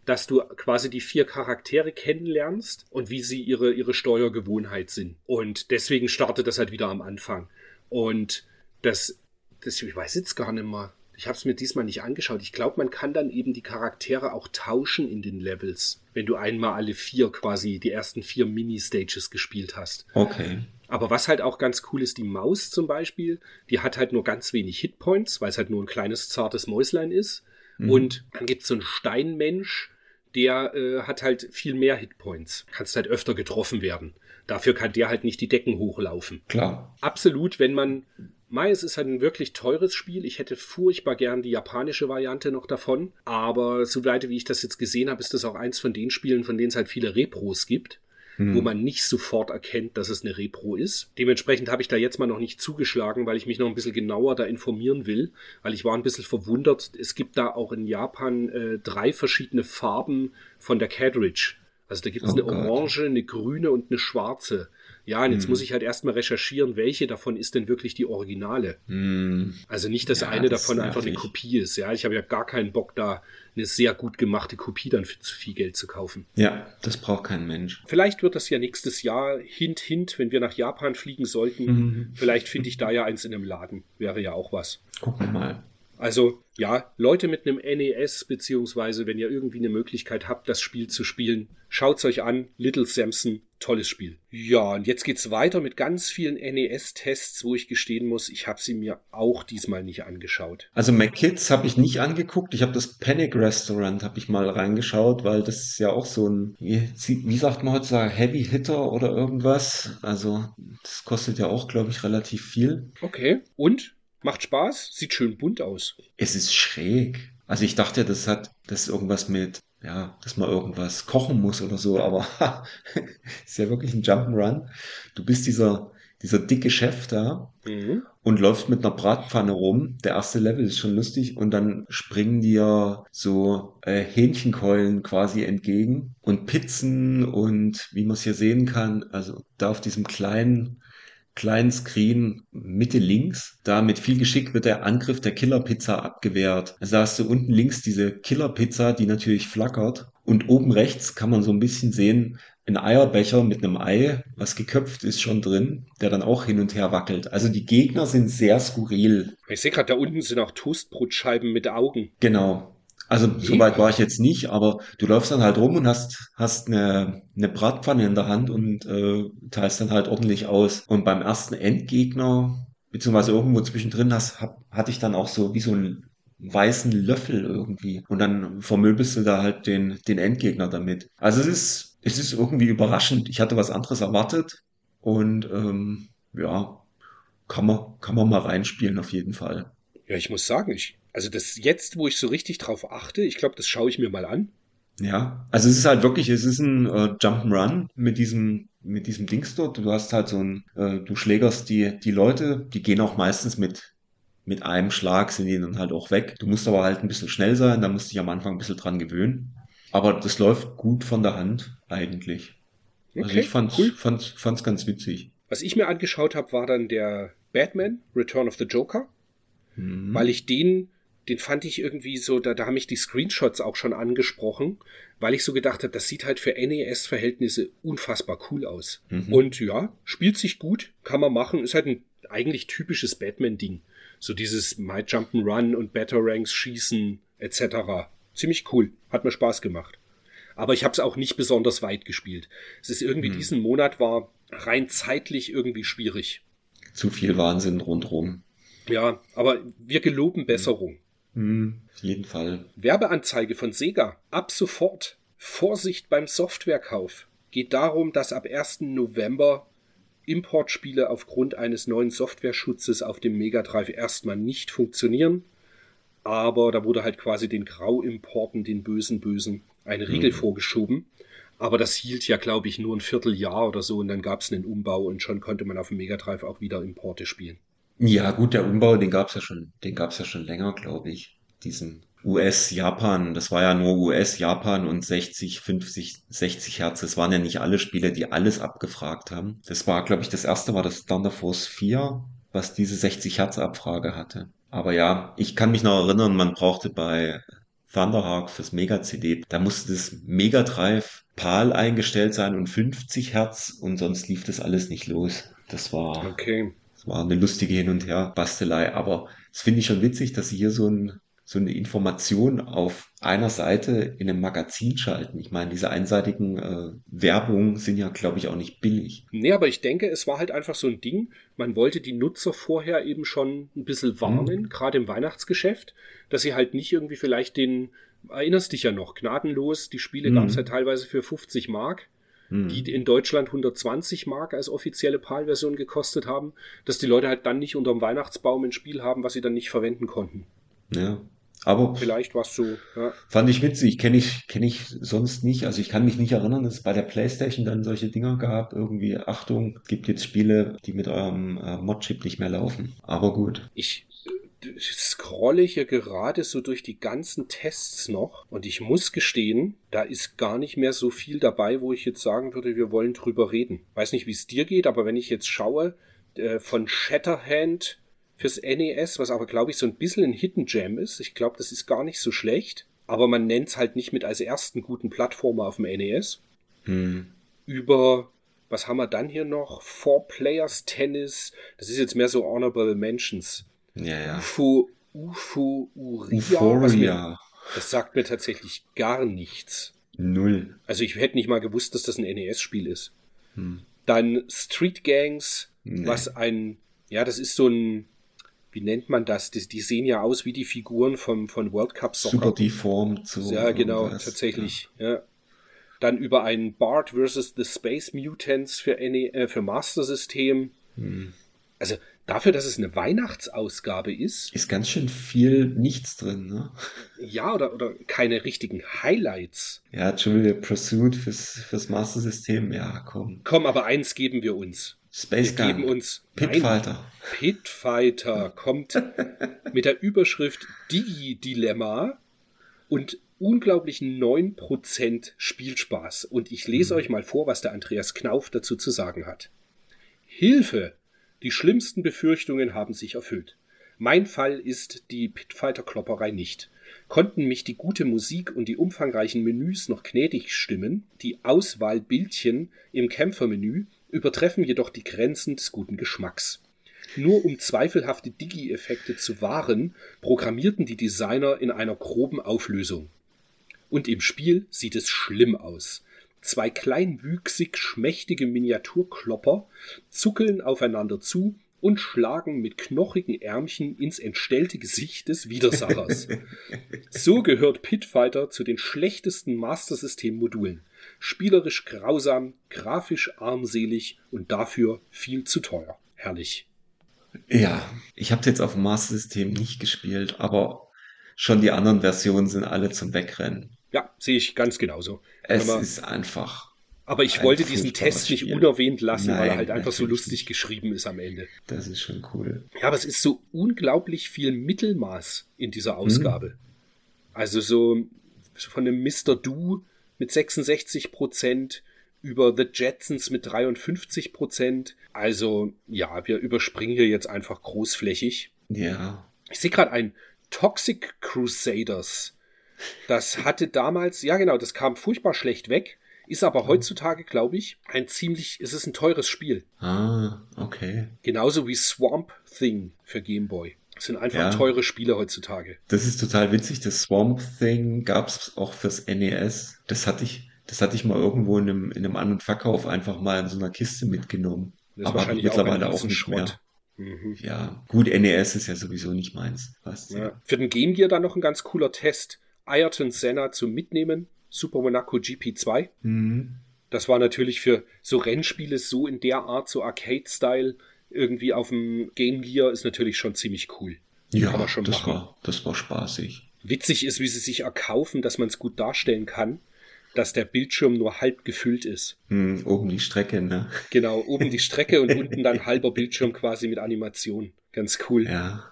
[SPEAKER 1] dass du quasi die vier Charaktere kennenlernst und wie sie ihre, ihre Steuergewohnheit sind. Und deswegen startet das halt wieder am Anfang. Und das, das ich weiß jetzt gar nicht mehr. Ich habe es mir diesmal nicht angeschaut. Ich glaube, man kann dann eben die Charaktere auch tauschen in den Levels, wenn du einmal alle vier quasi die ersten vier Mini-Stages gespielt hast.
[SPEAKER 2] Okay.
[SPEAKER 1] Aber was halt auch ganz cool ist, die Maus zum Beispiel, die hat halt nur ganz wenig Hitpoints, weil es halt nur ein kleines, zartes Mäuslein ist. Mhm. Und dann gibt es so einen Steinmensch, der äh, hat halt viel mehr Hitpoints. Kannst halt öfter getroffen werden. Dafür kann der halt nicht die Decken hochlaufen.
[SPEAKER 2] Klar.
[SPEAKER 1] Absolut, wenn man. Mai, es ist halt ein wirklich teures Spiel. Ich hätte furchtbar gern die japanische Variante noch davon. Aber soweit wie ich das jetzt gesehen habe, ist das auch eins von den Spielen, von denen es halt viele Repros gibt hm. wo man nicht sofort erkennt, dass es eine Repro ist. Dementsprechend habe ich da jetzt mal noch nicht zugeschlagen, weil ich mich noch ein bisschen genauer da informieren will, weil ich war ein bisschen verwundert. Es gibt da auch in Japan äh, drei verschiedene Farben von der Cartridge. Also da gibt es oh eine Gott. orange, eine grüne und eine schwarze. Ja, und jetzt hm. muss ich halt erstmal recherchieren, welche davon ist denn wirklich die Originale. Hm. Also nicht, dass ja, eine das davon einfach eine Kopie ist. Ja, ich habe ja gar keinen Bock, da eine sehr gut gemachte Kopie dann für zu viel Geld zu kaufen.
[SPEAKER 2] Ja, das braucht kein Mensch.
[SPEAKER 1] Vielleicht wird das ja nächstes Jahr, hint, hint, wenn wir nach Japan fliegen sollten. Mhm. Vielleicht finde ich da ja eins in einem Laden. Wäre ja auch was.
[SPEAKER 2] Gucken wir mal.
[SPEAKER 1] Also ja, Leute mit einem NES, beziehungsweise wenn ihr irgendwie eine Möglichkeit habt, das Spiel zu spielen, schaut's euch an. Little Samson, tolles Spiel. Ja, und jetzt geht's weiter mit ganz vielen NES-Tests, wo ich gestehen muss, ich habe sie mir auch diesmal nicht angeschaut.
[SPEAKER 2] Also McKids habe ich nicht angeguckt. Ich habe das Panic Restaurant habe ich mal reingeschaut, weil das ist ja auch so ein, wie, wie sagt man heutzutage, Heavy Hitter oder irgendwas. Also das kostet ja auch, glaube ich, relativ viel.
[SPEAKER 1] Okay. Und? Macht Spaß, sieht schön bunt aus.
[SPEAKER 2] Es ist schräg. Also ich dachte, das hat das irgendwas mit, ja, dass man irgendwas kochen muss oder so, aber ist ja wirklich ein Jump'n'Run. Du bist dieser, dieser dicke Chef da mhm. und läufst mit einer Bratpfanne rum. Der erste Level ist schon lustig und dann springen dir so äh, Hähnchenkeulen quasi entgegen und Pizzen und wie man es hier sehen kann, also da auf diesem kleinen kleinen Screen Mitte links. Da mit viel Geschick wird der Angriff der Killerpizza abgewehrt. Also da hast du unten links diese Killerpizza, die natürlich flackert. Und oben rechts kann man so ein bisschen sehen, ein Eierbecher mit einem Ei, was geköpft ist, schon drin, der dann auch hin und her wackelt. Also die Gegner sind sehr skurril.
[SPEAKER 1] Ich sehe gerade, da unten sind auch Toastbrotscheiben mit Augen.
[SPEAKER 2] Genau. Also Mega. so weit war ich jetzt nicht, aber du läufst dann halt rum und hast, hast eine, eine Bratpfanne in der Hand und äh, teilst dann halt ordentlich aus. Und beim ersten Endgegner, beziehungsweise irgendwo zwischendrin, hast, hab, hatte ich dann auch so wie so einen weißen Löffel irgendwie. Und dann vermöbelst du da halt den, den Endgegner damit. Also es ist, es ist irgendwie überraschend. Ich hatte was anderes erwartet und ähm, ja, kann man, kann man mal reinspielen auf jeden Fall.
[SPEAKER 1] Ja, ich muss sagen, ich, also das jetzt, wo ich so richtig drauf achte, ich glaube, das schaue ich mir mal an.
[SPEAKER 2] Ja, also es ist halt wirklich, es ist ein äh, Jump'n'Run mit diesem mit diesem Dings dort. Du hast halt so ein, äh, du schlägerst die die Leute, die gehen auch meistens mit mit einem Schlag sind die dann halt auch weg. Du musst aber halt ein bisschen schnell sein, da musst du dich am Anfang ein bisschen dran gewöhnen. Aber das läuft gut von der Hand eigentlich. Okay, also ich fand's, cool. fand's, fand's ganz witzig.
[SPEAKER 1] Was ich mir angeschaut habe, war dann der Batman, Return of the Joker, mhm. weil ich den, den fand ich irgendwie so, da, da haben mich die Screenshots auch schon angesprochen, weil ich so gedacht habe, das sieht halt für NES-Verhältnisse unfassbar cool aus. Mhm. Und ja, spielt sich gut, kann man machen, ist halt ein eigentlich typisches Batman-Ding. So dieses My Jump'n'Run und Ranks schießen etc. Ziemlich cool, hat mir Spaß gemacht. Aber ich habe es auch nicht besonders weit gespielt. Es ist irgendwie, mhm. diesen Monat war rein zeitlich irgendwie schwierig.
[SPEAKER 2] Zu viel Wahnsinn rundherum.
[SPEAKER 1] Ja, aber wir geloben Besserung.
[SPEAKER 2] Mhm, auf jeden Fall.
[SPEAKER 1] Werbeanzeige von Sega. Ab sofort. Vorsicht beim Softwarekauf. Geht darum, dass ab 1. November Importspiele aufgrund eines neuen Softwareschutzes auf dem Mega Drive erstmal nicht funktionieren. Aber da wurde halt quasi den Grauimporten, den bösen Bösen, ein Riegel mhm. vorgeschoben. Aber das hielt ja, glaube ich, nur ein Vierteljahr oder so und dann gab es einen Umbau und schon konnte man auf dem Mega Drive auch wieder Importe spielen.
[SPEAKER 2] Ja, gut, der Umbau, den gab's ja schon, den gab's ja schon länger, glaube ich. Diesen US-Japan, das war ja nur US-Japan und 60, 50, 60 Hertz. Das waren ja nicht alle Spiele, die alles abgefragt haben. Das war, glaube ich, das erste war das Thunder Force 4, was diese 60 Hertz Abfrage hatte. Aber ja, ich kann mich noch erinnern, man brauchte bei Thunderhawk fürs Mega-CD, da musste das Mega Drive PAL eingestellt sein und 50 Hertz und sonst lief das alles nicht los. Das war,
[SPEAKER 1] okay.
[SPEAKER 2] Das war eine lustige Hin- und Her-Bastelei. Aber es finde ich schon witzig, dass sie hier so ein so eine Information auf einer Seite in einem Magazin schalten. Ich meine, diese einseitigen äh, Werbungen sind ja, glaube ich, auch nicht billig.
[SPEAKER 1] Nee, aber ich denke, es war halt einfach so ein Ding. Man wollte die Nutzer vorher eben schon ein bisschen warnen, mhm. gerade im Weihnachtsgeschäft, dass sie halt nicht irgendwie vielleicht den, erinnerst dich ja noch, gnadenlos, die Spiele mhm. gab es ja teilweise für 50 Mark mhm. die in Deutschland 120 Mark als offizielle PAL-Version gekostet haben, dass die Leute halt dann nicht unterm Weihnachtsbaum ein Spiel haben, was sie dann nicht verwenden konnten.
[SPEAKER 2] Ja, aber
[SPEAKER 1] vielleicht was so. Ja.
[SPEAKER 2] Fand ich witzig, kenne ich, kenne ich sonst nicht. Also ich kann mich nicht erinnern, dass es bei der Playstation dann solche Dinger gab. Irgendwie, Achtung, gibt jetzt Spiele, die mit eurem äh, Mod-Chip nicht mehr laufen. Aber gut.
[SPEAKER 1] Ich scrolle hier gerade so durch die ganzen Tests noch und ich muss gestehen, da ist gar nicht mehr so viel dabei, wo ich jetzt sagen würde, wir wollen drüber reden. Weiß nicht, wie es dir geht, aber wenn ich jetzt schaue, äh, von Shatterhand fürs NES, was aber, glaube ich, so ein bisschen ein Hidden Gem ist. Ich glaube, das ist gar nicht so schlecht. Aber man nennt es halt nicht mit als ersten guten Plattformer auf dem NES. Hm. Über, was haben wir dann hier noch? Four Players Tennis. Das ist jetzt mehr so Honorable Mentions.
[SPEAKER 2] Ja, ja.
[SPEAKER 1] UFO, UFO, Uria. Mir, das sagt mir tatsächlich gar nichts.
[SPEAKER 2] Null.
[SPEAKER 1] Also ich hätte nicht mal gewusst, dass das ein NES-Spiel ist. Hm. Dann Street Gangs, nee. was ein, ja, das ist so ein, wie nennt man das? Die, die, sehen ja aus wie die Figuren vom, von World Cup
[SPEAKER 2] Soccer. Super deformed.
[SPEAKER 1] So ja, genau, tatsächlich. Ja. ja. Dann über ein Bart vs. The Space Mutants für, NE, äh, für Master System. Hm. Also dafür, dass es eine Weihnachtsausgabe ist.
[SPEAKER 2] Ist ganz schön viel nichts drin, ne?
[SPEAKER 1] Ja, oder, oder keine richtigen Highlights.
[SPEAKER 2] Ja, Trivial Pursuit fürs, fürs Master System, ja, komm.
[SPEAKER 1] Komm, aber eins geben wir uns.
[SPEAKER 2] Space
[SPEAKER 1] Wir geben uns
[SPEAKER 2] Pitfighter.
[SPEAKER 1] Pitfighter kommt mit der Überschrift Digi-Dilemma und unglaublichen 9% Spielspaß. Und ich lese mhm. euch mal vor, was der Andreas Knauf dazu zu sagen hat. Hilfe! Die schlimmsten Befürchtungen haben sich erfüllt. Mein Fall ist die Pitfighter-Klopperei nicht. Konnten mich die gute Musik und die umfangreichen Menüs noch gnädig stimmen, die Auswahlbildchen im Kämpfermenü übertreffen jedoch die Grenzen des guten Geschmacks. Nur um zweifelhafte Digi-Effekte zu wahren, programmierten die Designer in einer groben Auflösung. Und im Spiel sieht es schlimm aus. Zwei kleinwüchsig schmächtige Miniaturklopper zuckeln aufeinander zu und schlagen mit knochigen Ärmchen ins entstellte Gesicht des Widersachers. so gehört Pitfighter zu den schlechtesten Master System Modulen spielerisch grausam, grafisch armselig und dafür viel zu teuer. Herrlich.
[SPEAKER 2] Ja, ich habe jetzt auf dem Master System nicht gespielt, aber schon die anderen Versionen sind alle zum Wegrennen.
[SPEAKER 1] Ja, sehe ich ganz genauso.
[SPEAKER 2] Es aber, ist einfach.
[SPEAKER 1] Aber ich wollte diesen Test nicht unerwähnt lassen, Nein, weil er halt einfach so lustig nicht. geschrieben ist am Ende.
[SPEAKER 2] Das ist schon cool.
[SPEAKER 1] Ja, aber es ist so unglaublich viel Mittelmaß in dieser Ausgabe. Hm. Also so von einem Mr. Do mit 66 Prozent über The Jetsons mit 53 Prozent. Also ja, wir überspringen hier jetzt einfach großflächig.
[SPEAKER 2] Ja.
[SPEAKER 1] Ich sehe gerade ein Toxic Crusaders. Das hatte damals, ja genau, das kam furchtbar schlecht weg, ist aber heutzutage, glaube ich, ein ziemlich, es ist ein teures Spiel.
[SPEAKER 2] Ah, okay.
[SPEAKER 1] Genauso wie Swamp Thing für Game Boy. Das sind einfach
[SPEAKER 2] Ja.
[SPEAKER 1] teure Spiele heutzutage.
[SPEAKER 2] Das ist total witzig. Das Swamp Thing gab's auch fürs NES. Das hatte ich, das hatte ich mal irgendwo in einem, in einem An- und Verkauf einfach mal in so einer Kiste mitgenommen.
[SPEAKER 1] Das ist
[SPEAKER 2] Aber
[SPEAKER 1] wahrscheinlich auch ein
[SPEAKER 2] mittlerweile auch nicht
[SPEAKER 1] Riesenschrott.
[SPEAKER 2] mehr.
[SPEAKER 1] Mhm.
[SPEAKER 2] Ja, gut, NES ist ja sowieso nicht meins. Was?
[SPEAKER 1] Ja. Für den Game Gear dann noch ein ganz cooler Test. Ayrton Senna zum Mitnehmen. Super Monaco GP2.
[SPEAKER 2] Mhm.
[SPEAKER 1] Das war natürlich für so Rennspiele so in der Art, so Arcade-Style, irgendwie auf dem Game Gear, ist natürlich schon ziemlich cool.
[SPEAKER 2] Ja, das
[SPEAKER 1] machen.
[SPEAKER 2] war, das war spaßig.
[SPEAKER 1] Witzig ist, wie sie sich erkaufen, dass man es gut darstellen kann, dass der Bildschirm nur halb gefüllt ist.
[SPEAKER 2] Hm, oben die Strecke, ne?
[SPEAKER 1] Genau, oben die Strecke und unten dann halber Bildschirm quasi mit Animation. Ganz cool.
[SPEAKER 2] Ja,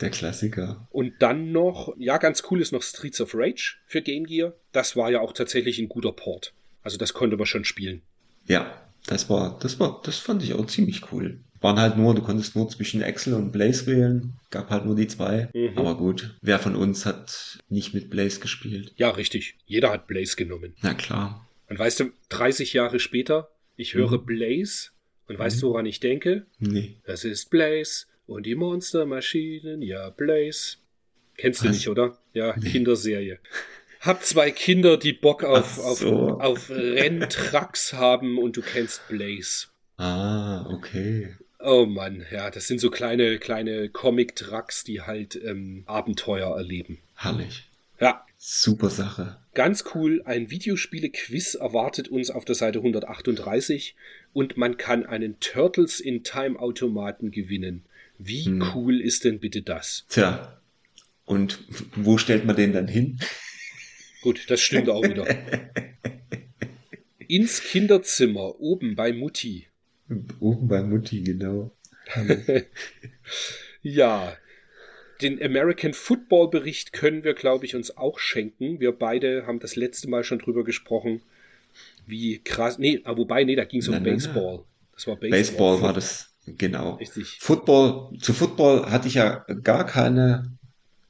[SPEAKER 2] der Klassiker.
[SPEAKER 1] Und dann noch, ja, ganz cool ist noch Streets of Rage für Game Gear. Das war ja auch tatsächlich ein guter Port. Also das konnte man schon spielen.
[SPEAKER 2] Ja, das war, das war, das fand ich auch ziemlich cool. Waren halt nur, du konntest nur zwischen Excel und Blaze wählen. Gab halt nur die zwei.
[SPEAKER 1] Mhm.
[SPEAKER 2] Aber gut, wer von uns hat nicht mit Blaze gespielt?
[SPEAKER 1] Ja, richtig. Jeder hat Blaze genommen.
[SPEAKER 2] Na klar.
[SPEAKER 1] Und weißt du, 30 Jahre später, ich höre
[SPEAKER 2] Mhm.
[SPEAKER 1] Blaze und weißt du, woran ich denke?
[SPEAKER 2] Nee.
[SPEAKER 1] Das ist Blaze und die Monstermaschinen, ja, Blaze. Kennst du
[SPEAKER 2] Was?
[SPEAKER 1] nicht, oder? Ja,
[SPEAKER 2] Nee.
[SPEAKER 1] Kinderserie. Hab zwei Kinder, die Bock auf,
[SPEAKER 2] so.
[SPEAKER 1] auf, auf Renntrucks haben und du kennst Blaze.
[SPEAKER 2] Ah, okay.
[SPEAKER 1] Oh Mann, ja, das sind so kleine, kleine Comic-Trucks, die halt ähm, Abenteuer erleben.
[SPEAKER 2] Herrlich.
[SPEAKER 1] Ja,
[SPEAKER 2] Super Sache.
[SPEAKER 1] Ganz cool, ein Videospiele-Quiz erwartet uns auf der Seite 138 und man kann einen Turtles in Time Automaten gewinnen. Wie
[SPEAKER 2] Hm.
[SPEAKER 1] cool ist denn bitte das?
[SPEAKER 2] Tja. Und wo stellt man den dann hin?
[SPEAKER 1] Gut, das stimmt auch wieder. Ins Kinderzimmer, oben bei Mutti.
[SPEAKER 2] Oben bei Mutti, genau.
[SPEAKER 1] Ja, den American Football Bericht können wir, glaube ich, uns auch schenken. Wir beide haben das letzte Mal schon drüber gesprochen, wie krass. Nee, ah, wobei, nee, da ging es um
[SPEAKER 2] Nein, nein,
[SPEAKER 1] Baseball. Das war Baseball.
[SPEAKER 2] Baseball war das, genau.
[SPEAKER 1] Richtig.
[SPEAKER 2] Football, zu Football hatte ich ja gar keine,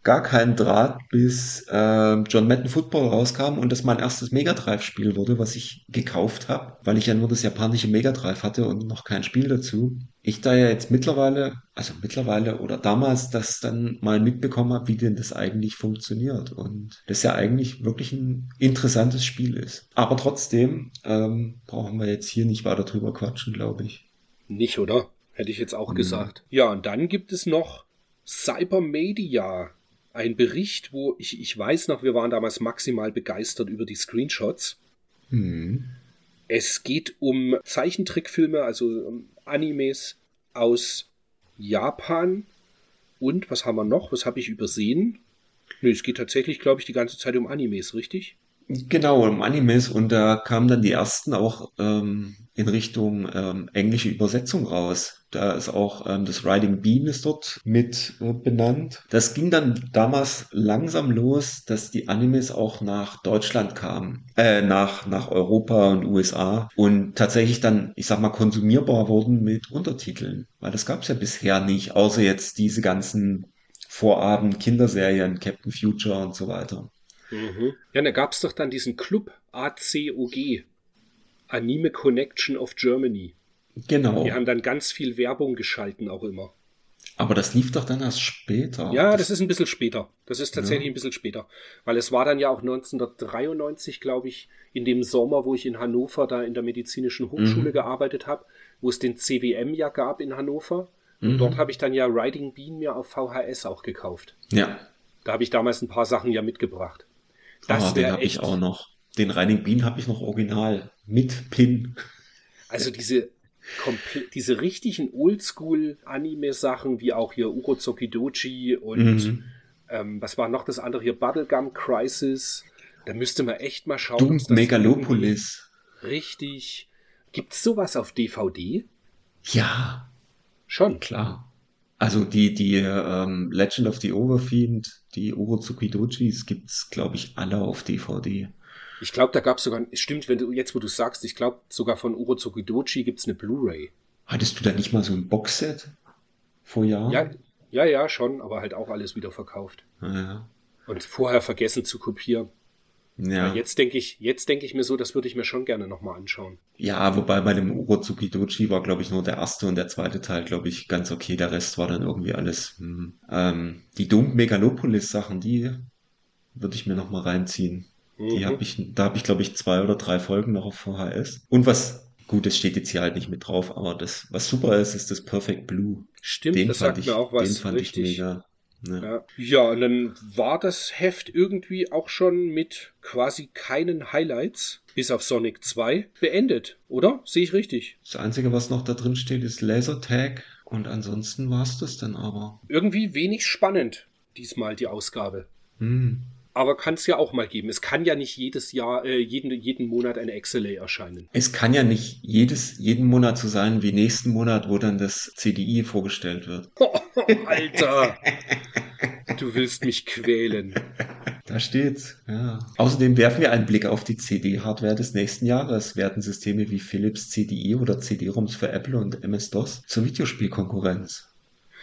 [SPEAKER 2] gar keinen Draht, bis ähm, John Madden Football rauskam und das mein erstes Mega Drive Spiel wurde, was ich gekauft habe, weil ich ja nur das japanische Mega Drive hatte und noch kein Spiel dazu. Ich da ja jetzt mittlerweile, also mittlerweile oder damals das dann mal mitbekommen habe, wie denn das eigentlich funktioniert und das ja eigentlich wirklich ein interessantes Spiel ist. Aber trotzdem ähm, brauchen wir jetzt hier nicht weiter drüber quatschen, glaube ich.
[SPEAKER 1] Nicht, oder? Hätte ich jetzt auch
[SPEAKER 2] Mhm.
[SPEAKER 1] gesagt. Ja, und dann gibt es noch Cybermedia. Ein Bericht, wo ich, ich weiß noch, wir waren damals maximal begeistert über die Screenshots.
[SPEAKER 2] Hm.
[SPEAKER 1] Es geht um Zeichentrickfilme, also um Animes aus Japan. Und was haben wir noch? Was habe ich übersehen? Nö, es geht tatsächlich, glaube ich, die ganze Zeit um Animes, richtig?
[SPEAKER 2] Genau, im Animes und da kamen dann die ersten auch ähm, in Richtung ähm, englische Übersetzung raus. Da ist auch ähm, das Riding Bean ist dort mit äh, benannt. Das ging dann damals langsam los, dass die Animes auch nach Deutschland kamen, äh, nach, nach Europa und USA und tatsächlich dann, ich sag mal, konsumierbar wurden mit Untertiteln. Weil das gab's ja bisher nicht, außer jetzt diese ganzen Vorabend Kinderserien, Captain Future und so weiter.
[SPEAKER 1] Mhm. Ja, da gab es doch dann diesen Club ACOG, Anime Connection of Germany.
[SPEAKER 2] Genau.
[SPEAKER 1] Die haben dann ganz viel Werbung geschalten, auch immer.
[SPEAKER 2] Aber das lief doch dann erst später.
[SPEAKER 1] Ja, das ist ein bisschen später. Das ist tatsächlich
[SPEAKER 2] Ja.
[SPEAKER 1] ein bisschen später. Weil es war dann ja auch 1993, glaube ich, in dem Sommer, wo ich in Hannover da in der medizinischen Hochschule
[SPEAKER 2] Mhm.
[SPEAKER 1] gearbeitet habe, wo es den CWM ja gab in Hannover. Und
[SPEAKER 2] Mhm.
[SPEAKER 1] dort habe ich dann ja Riding Bean mir auf VHS auch gekauft.
[SPEAKER 2] Ja,
[SPEAKER 1] Da habe ich damals ein paar Sachen ja mitgebracht.
[SPEAKER 2] Das
[SPEAKER 1] Das
[SPEAKER 2] ah, den habe ich auch noch. Den Riding Bean habe ich noch original mit Pin.
[SPEAKER 1] Also diese diese richtigen Oldschool-Anime-Sachen, wie auch hier Urozoki Doji und
[SPEAKER 2] Mhm.
[SPEAKER 1] ähm, was war noch das andere hier? Bubblegum Crisis. Da müsste man echt mal schauen.
[SPEAKER 2] Doom Megalopolis.
[SPEAKER 1] Richtig. Gibt's sowas auf DVD?
[SPEAKER 2] Ja,
[SPEAKER 1] Schon.
[SPEAKER 2] klar. Also die, die ähm, Legend of the Overfiend, die Orozuki Dojis gibt's, glaube ich, alle auf DVD.
[SPEAKER 1] Ich glaube, da gab es sogar, stimmt, wenn du jetzt, wo du sagst, ich glaube, sogar von Urozokidochi gibt es eine Blu-ray.
[SPEAKER 2] Hattest du da nicht mal so ein Boxset vor Jahren?
[SPEAKER 1] Ja, ja, ja, schon, aber halt auch alles wieder verkauft.
[SPEAKER 2] Ja.
[SPEAKER 1] Und vorher vergessen zu kopieren.
[SPEAKER 2] Ja.
[SPEAKER 1] Ja, jetzt denke ich, jetzt denke ich mir so, das würde ich mir schon gerne nochmal anschauen.
[SPEAKER 2] Ja, wobei bei dem Urozukidochi war, glaube ich, nur der erste und der zweite Teil, glaube ich, ganz okay. Der Rest war dann irgendwie alles. Hm. Ähm, die Doom Megalopolis Sachen, die würde ich mir nochmal reinziehen. Die
[SPEAKER 1] Mhm.
[SPEAKER 2] habe ich, da habe ich, glaube ich, zwei oder drei Folgen noch auf VHS. Und was, gut, das steht jetzt hier halt nicht mit drauf, aber das, was super ist, ist das Perfect Blue.
[SPEAKER 1] Stimmt,
[SPEAKER 2] Den
[SPEAKER 1] das
[SPEAKER 2] fand
[SPEAKER 1] sagt
[SPEAKER 2] ich,
[SPEAKER 1] mir auch was
[SPEAKER 2] den fand
[SPEAKER 1] richtig.
[SPEAKER 2] ich mega.
[SPEAKER 1] Ja. ja, und dann war das Heft irgendwie auch schon mit quasi keinen Highlights, bis auf Sonic 2, beendet, oder? Sehe ich richtig?
[SPEAKER 2] Das Einzige, was noch da drin steht, ist Lasertag. Und ansonsten war's das dann aber.
[SPEAKER 1] Irgendwie wenig spannend, diesmal die Ausgabe.
[SPEAKER 2] Hm.
[SPEAKER 1] Aber kann es ja auch mal geben. Es kann ja nicht jedes Jahr, äh, jeden, jeden Monat eine XLA erscheinen.
[SPEAKER 2] Es kann ja nicht jedes, jeden Monat so sein wie nächsten Monat, wo dann das CDI vorgestellt wird.
[SPEAKER 1] Alter! Du willst mich quälen.
[SPEAKER 2] Da steht's, ja. Außerdem werfen wir einen Blick auf die CD-Hardware des nächsten Jahres. Werden Systeme wie Philips CDI oder CD-ROMs für Apple und MS-DOS zur Videospielkonkurrenz?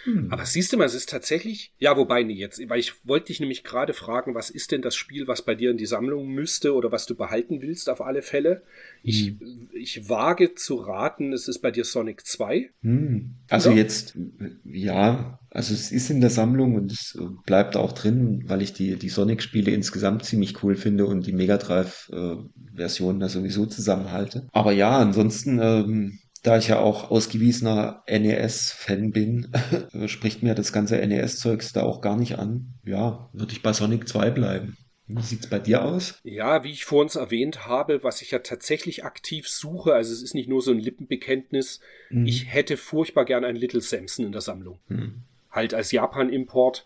[SPEAKER 2] Hm.
[SPEAKER 1] Aber siehst du mal, es ist tatsächlich, ja, wobei nee, jetzt, weil ich wollte dich nämlich gerade fragen, was ist denn das Spiel, was bei dir in die Sammlung müsste oder was du behalten willst auf alle Fälle? Ich, ich wage zu raten, es ist bei dir Sonic 2.
[SPEAKER 2] Hm. Also
[SPEAKER 1] Oder?
[SPEAKER 2] jetzt, ja, also es ist in der Sammlung und es äh, bleibt auch drin, weil ich die, die Sonic-Spiele insgesamt ziemlich cool finde und die Mega Drive-Version da sowieso zusammenhalte. Aber ja, ansonsten, ähm, da ich ja auch ausgewiesener NES-Fan bin, spricht mir das ganze NES-Zeugs da auch gar nicht an. Ja, würde ich bei Sonic 2 bleiben. Wie sieht's bei dir aus?
[SPEAKER 1] Ja, wie ich vorhin erwähnt habe, was ich ja tatsächlich aktiv suche, also es ist nicht nur so ein Lippenbekenntnis,
[SPEAKER 2] Mhm.
[SPEAKER 1] ich hätte furchtbar gern ein Little Samson in der Sammlung.
[SPEAKER 2] Hm.
[SPEAKER 1] Halt als Japan-Import.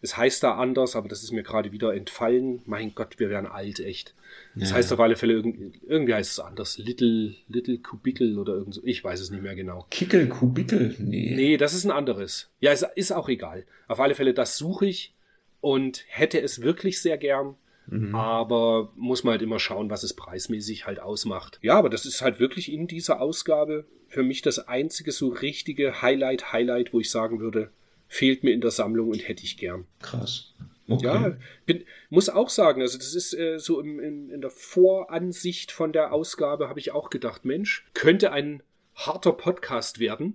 [SPEAKER 1] Es heißt da anders, aber das ist mir gerade wieder entfallen. Mein Gott, wir werden alt, echt. Das
[SPEAKER 2] Ja.
[SPEAKER 1] heißt auf alle Fälle, irgendwie, irgendwie heißt es anders. Little, Little Kubikel oder irgend so. Ich weiß es nicht mehr genau.
[SPEAKER 2] Kickel, Kubikel? Nee.
[SPEAKER 1] Nee, das ist ein anderes. Ja, es ist auch egal. Auf alle Fälle, das suche ich und hätte es wirklich sehr gern.
[SPEAKER 2] Mhm.
[SPEAKER 1] Aber muss man halt immer schauen, was es preismäßig halt ausmacht. Ja, aber das ist halt wirklich in dieser Ausgabe für mich das einzige so richtige Highlight, Highlight, wo ich sagen würde, fehlt mir in der Sammlung und hätte ich gern.
[SPEAKER 2] Krass. Okay.
[SPEAKER 1] Ja, bin, muss auch sagen, also das ist äh, so im, im, in der Voransicht von der Ausgabe habe ich auch gedacht, Mensch, könnte ein harter Podcast werden,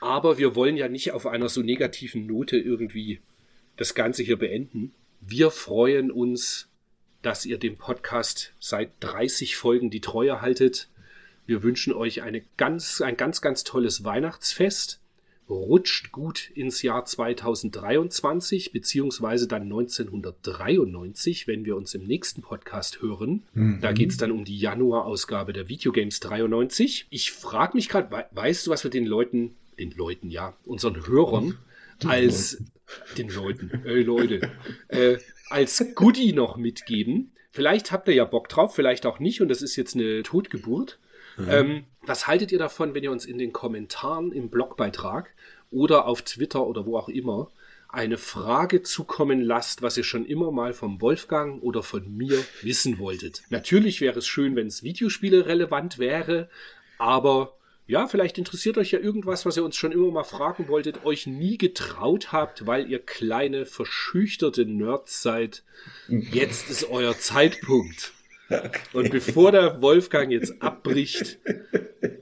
[SPEAKER 1] aber wir wollen ja nicht auf einer so negativen Note irgendwie das Ganze hier beenden. Wir freuen uns, dass ihr dem Podcast seit 30 Folgen die Treue haltet. Wir wünschen euch eine ganz, ein ganz, ganz tolles Weihnachtsfest rutscht gut ins Jahr 2023 beziehungsweise dann 1993, wenn wir uns im nächsten Podcast hören.
[SPEAKER 2] Mhm.
[SPEAKER 1] Da geht's dann um die Januar-Ausgabe der Videogames 93. Ich frage mich gerade, we weißt du, was wir den Leuten, den Leuten, ja, unseren Hörern
[SPEAKER 2] Den
[SPEAKER 1] als den Leuten, ey Leute, äh, als Goodie noch mitgeben? Vielleicht habt ihr ja Bock drauf, vielleicht auch nicht und das ist jetzt eine Totgeburt. Ähm, was haltet ihr davon, wenn ihr uns in den Kommentaren im Blogbeitrag oder auf Twitter oder wo auch immer eine Frage zukommen lasst, was ihr schon immer mal vom Wolfgang oder von mir wissen wolltet? Natürlich wäre es schön, wenn es Videospiele relevant wäre, aber ja, vielleicht interessiert euch ja irgendwas, was ihr uns schon immer mal fragen wolltet, euch nie getraut habt, weil ihr kleine, verschüchterte Nerds seid. Jetzt ist euer Zeitpunkt. Und bevor der Wolfgang jetzt abbricht,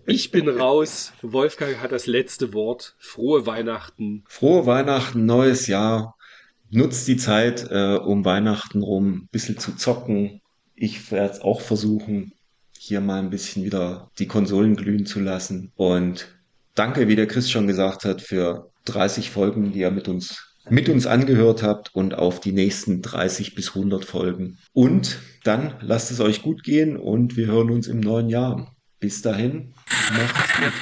[SPEAKER 1] ich bin raus. Wolfgang hat das letzte Wort. Frohe Weihnachten.
[SPEAKER 2] Frohe Weihnachten, neues Jahr. Nutzt die Zeit, äh, um Weihnachten rum ein bisschen zu zocken. Ich werde es auch versuchen, hier mal ein bisschen wieder die Konsolen glühen zu lassen. Und danke, wie der Chris schon gesagt hat, für 30 Folgen, die ihr mit uns mit uns angehört habt und auf die nächsten 30 bis 100 Folgen. Und dann lasst es euch gut gehen und wir hören uns im neuen Jahr. Bis dahin, macht's gut.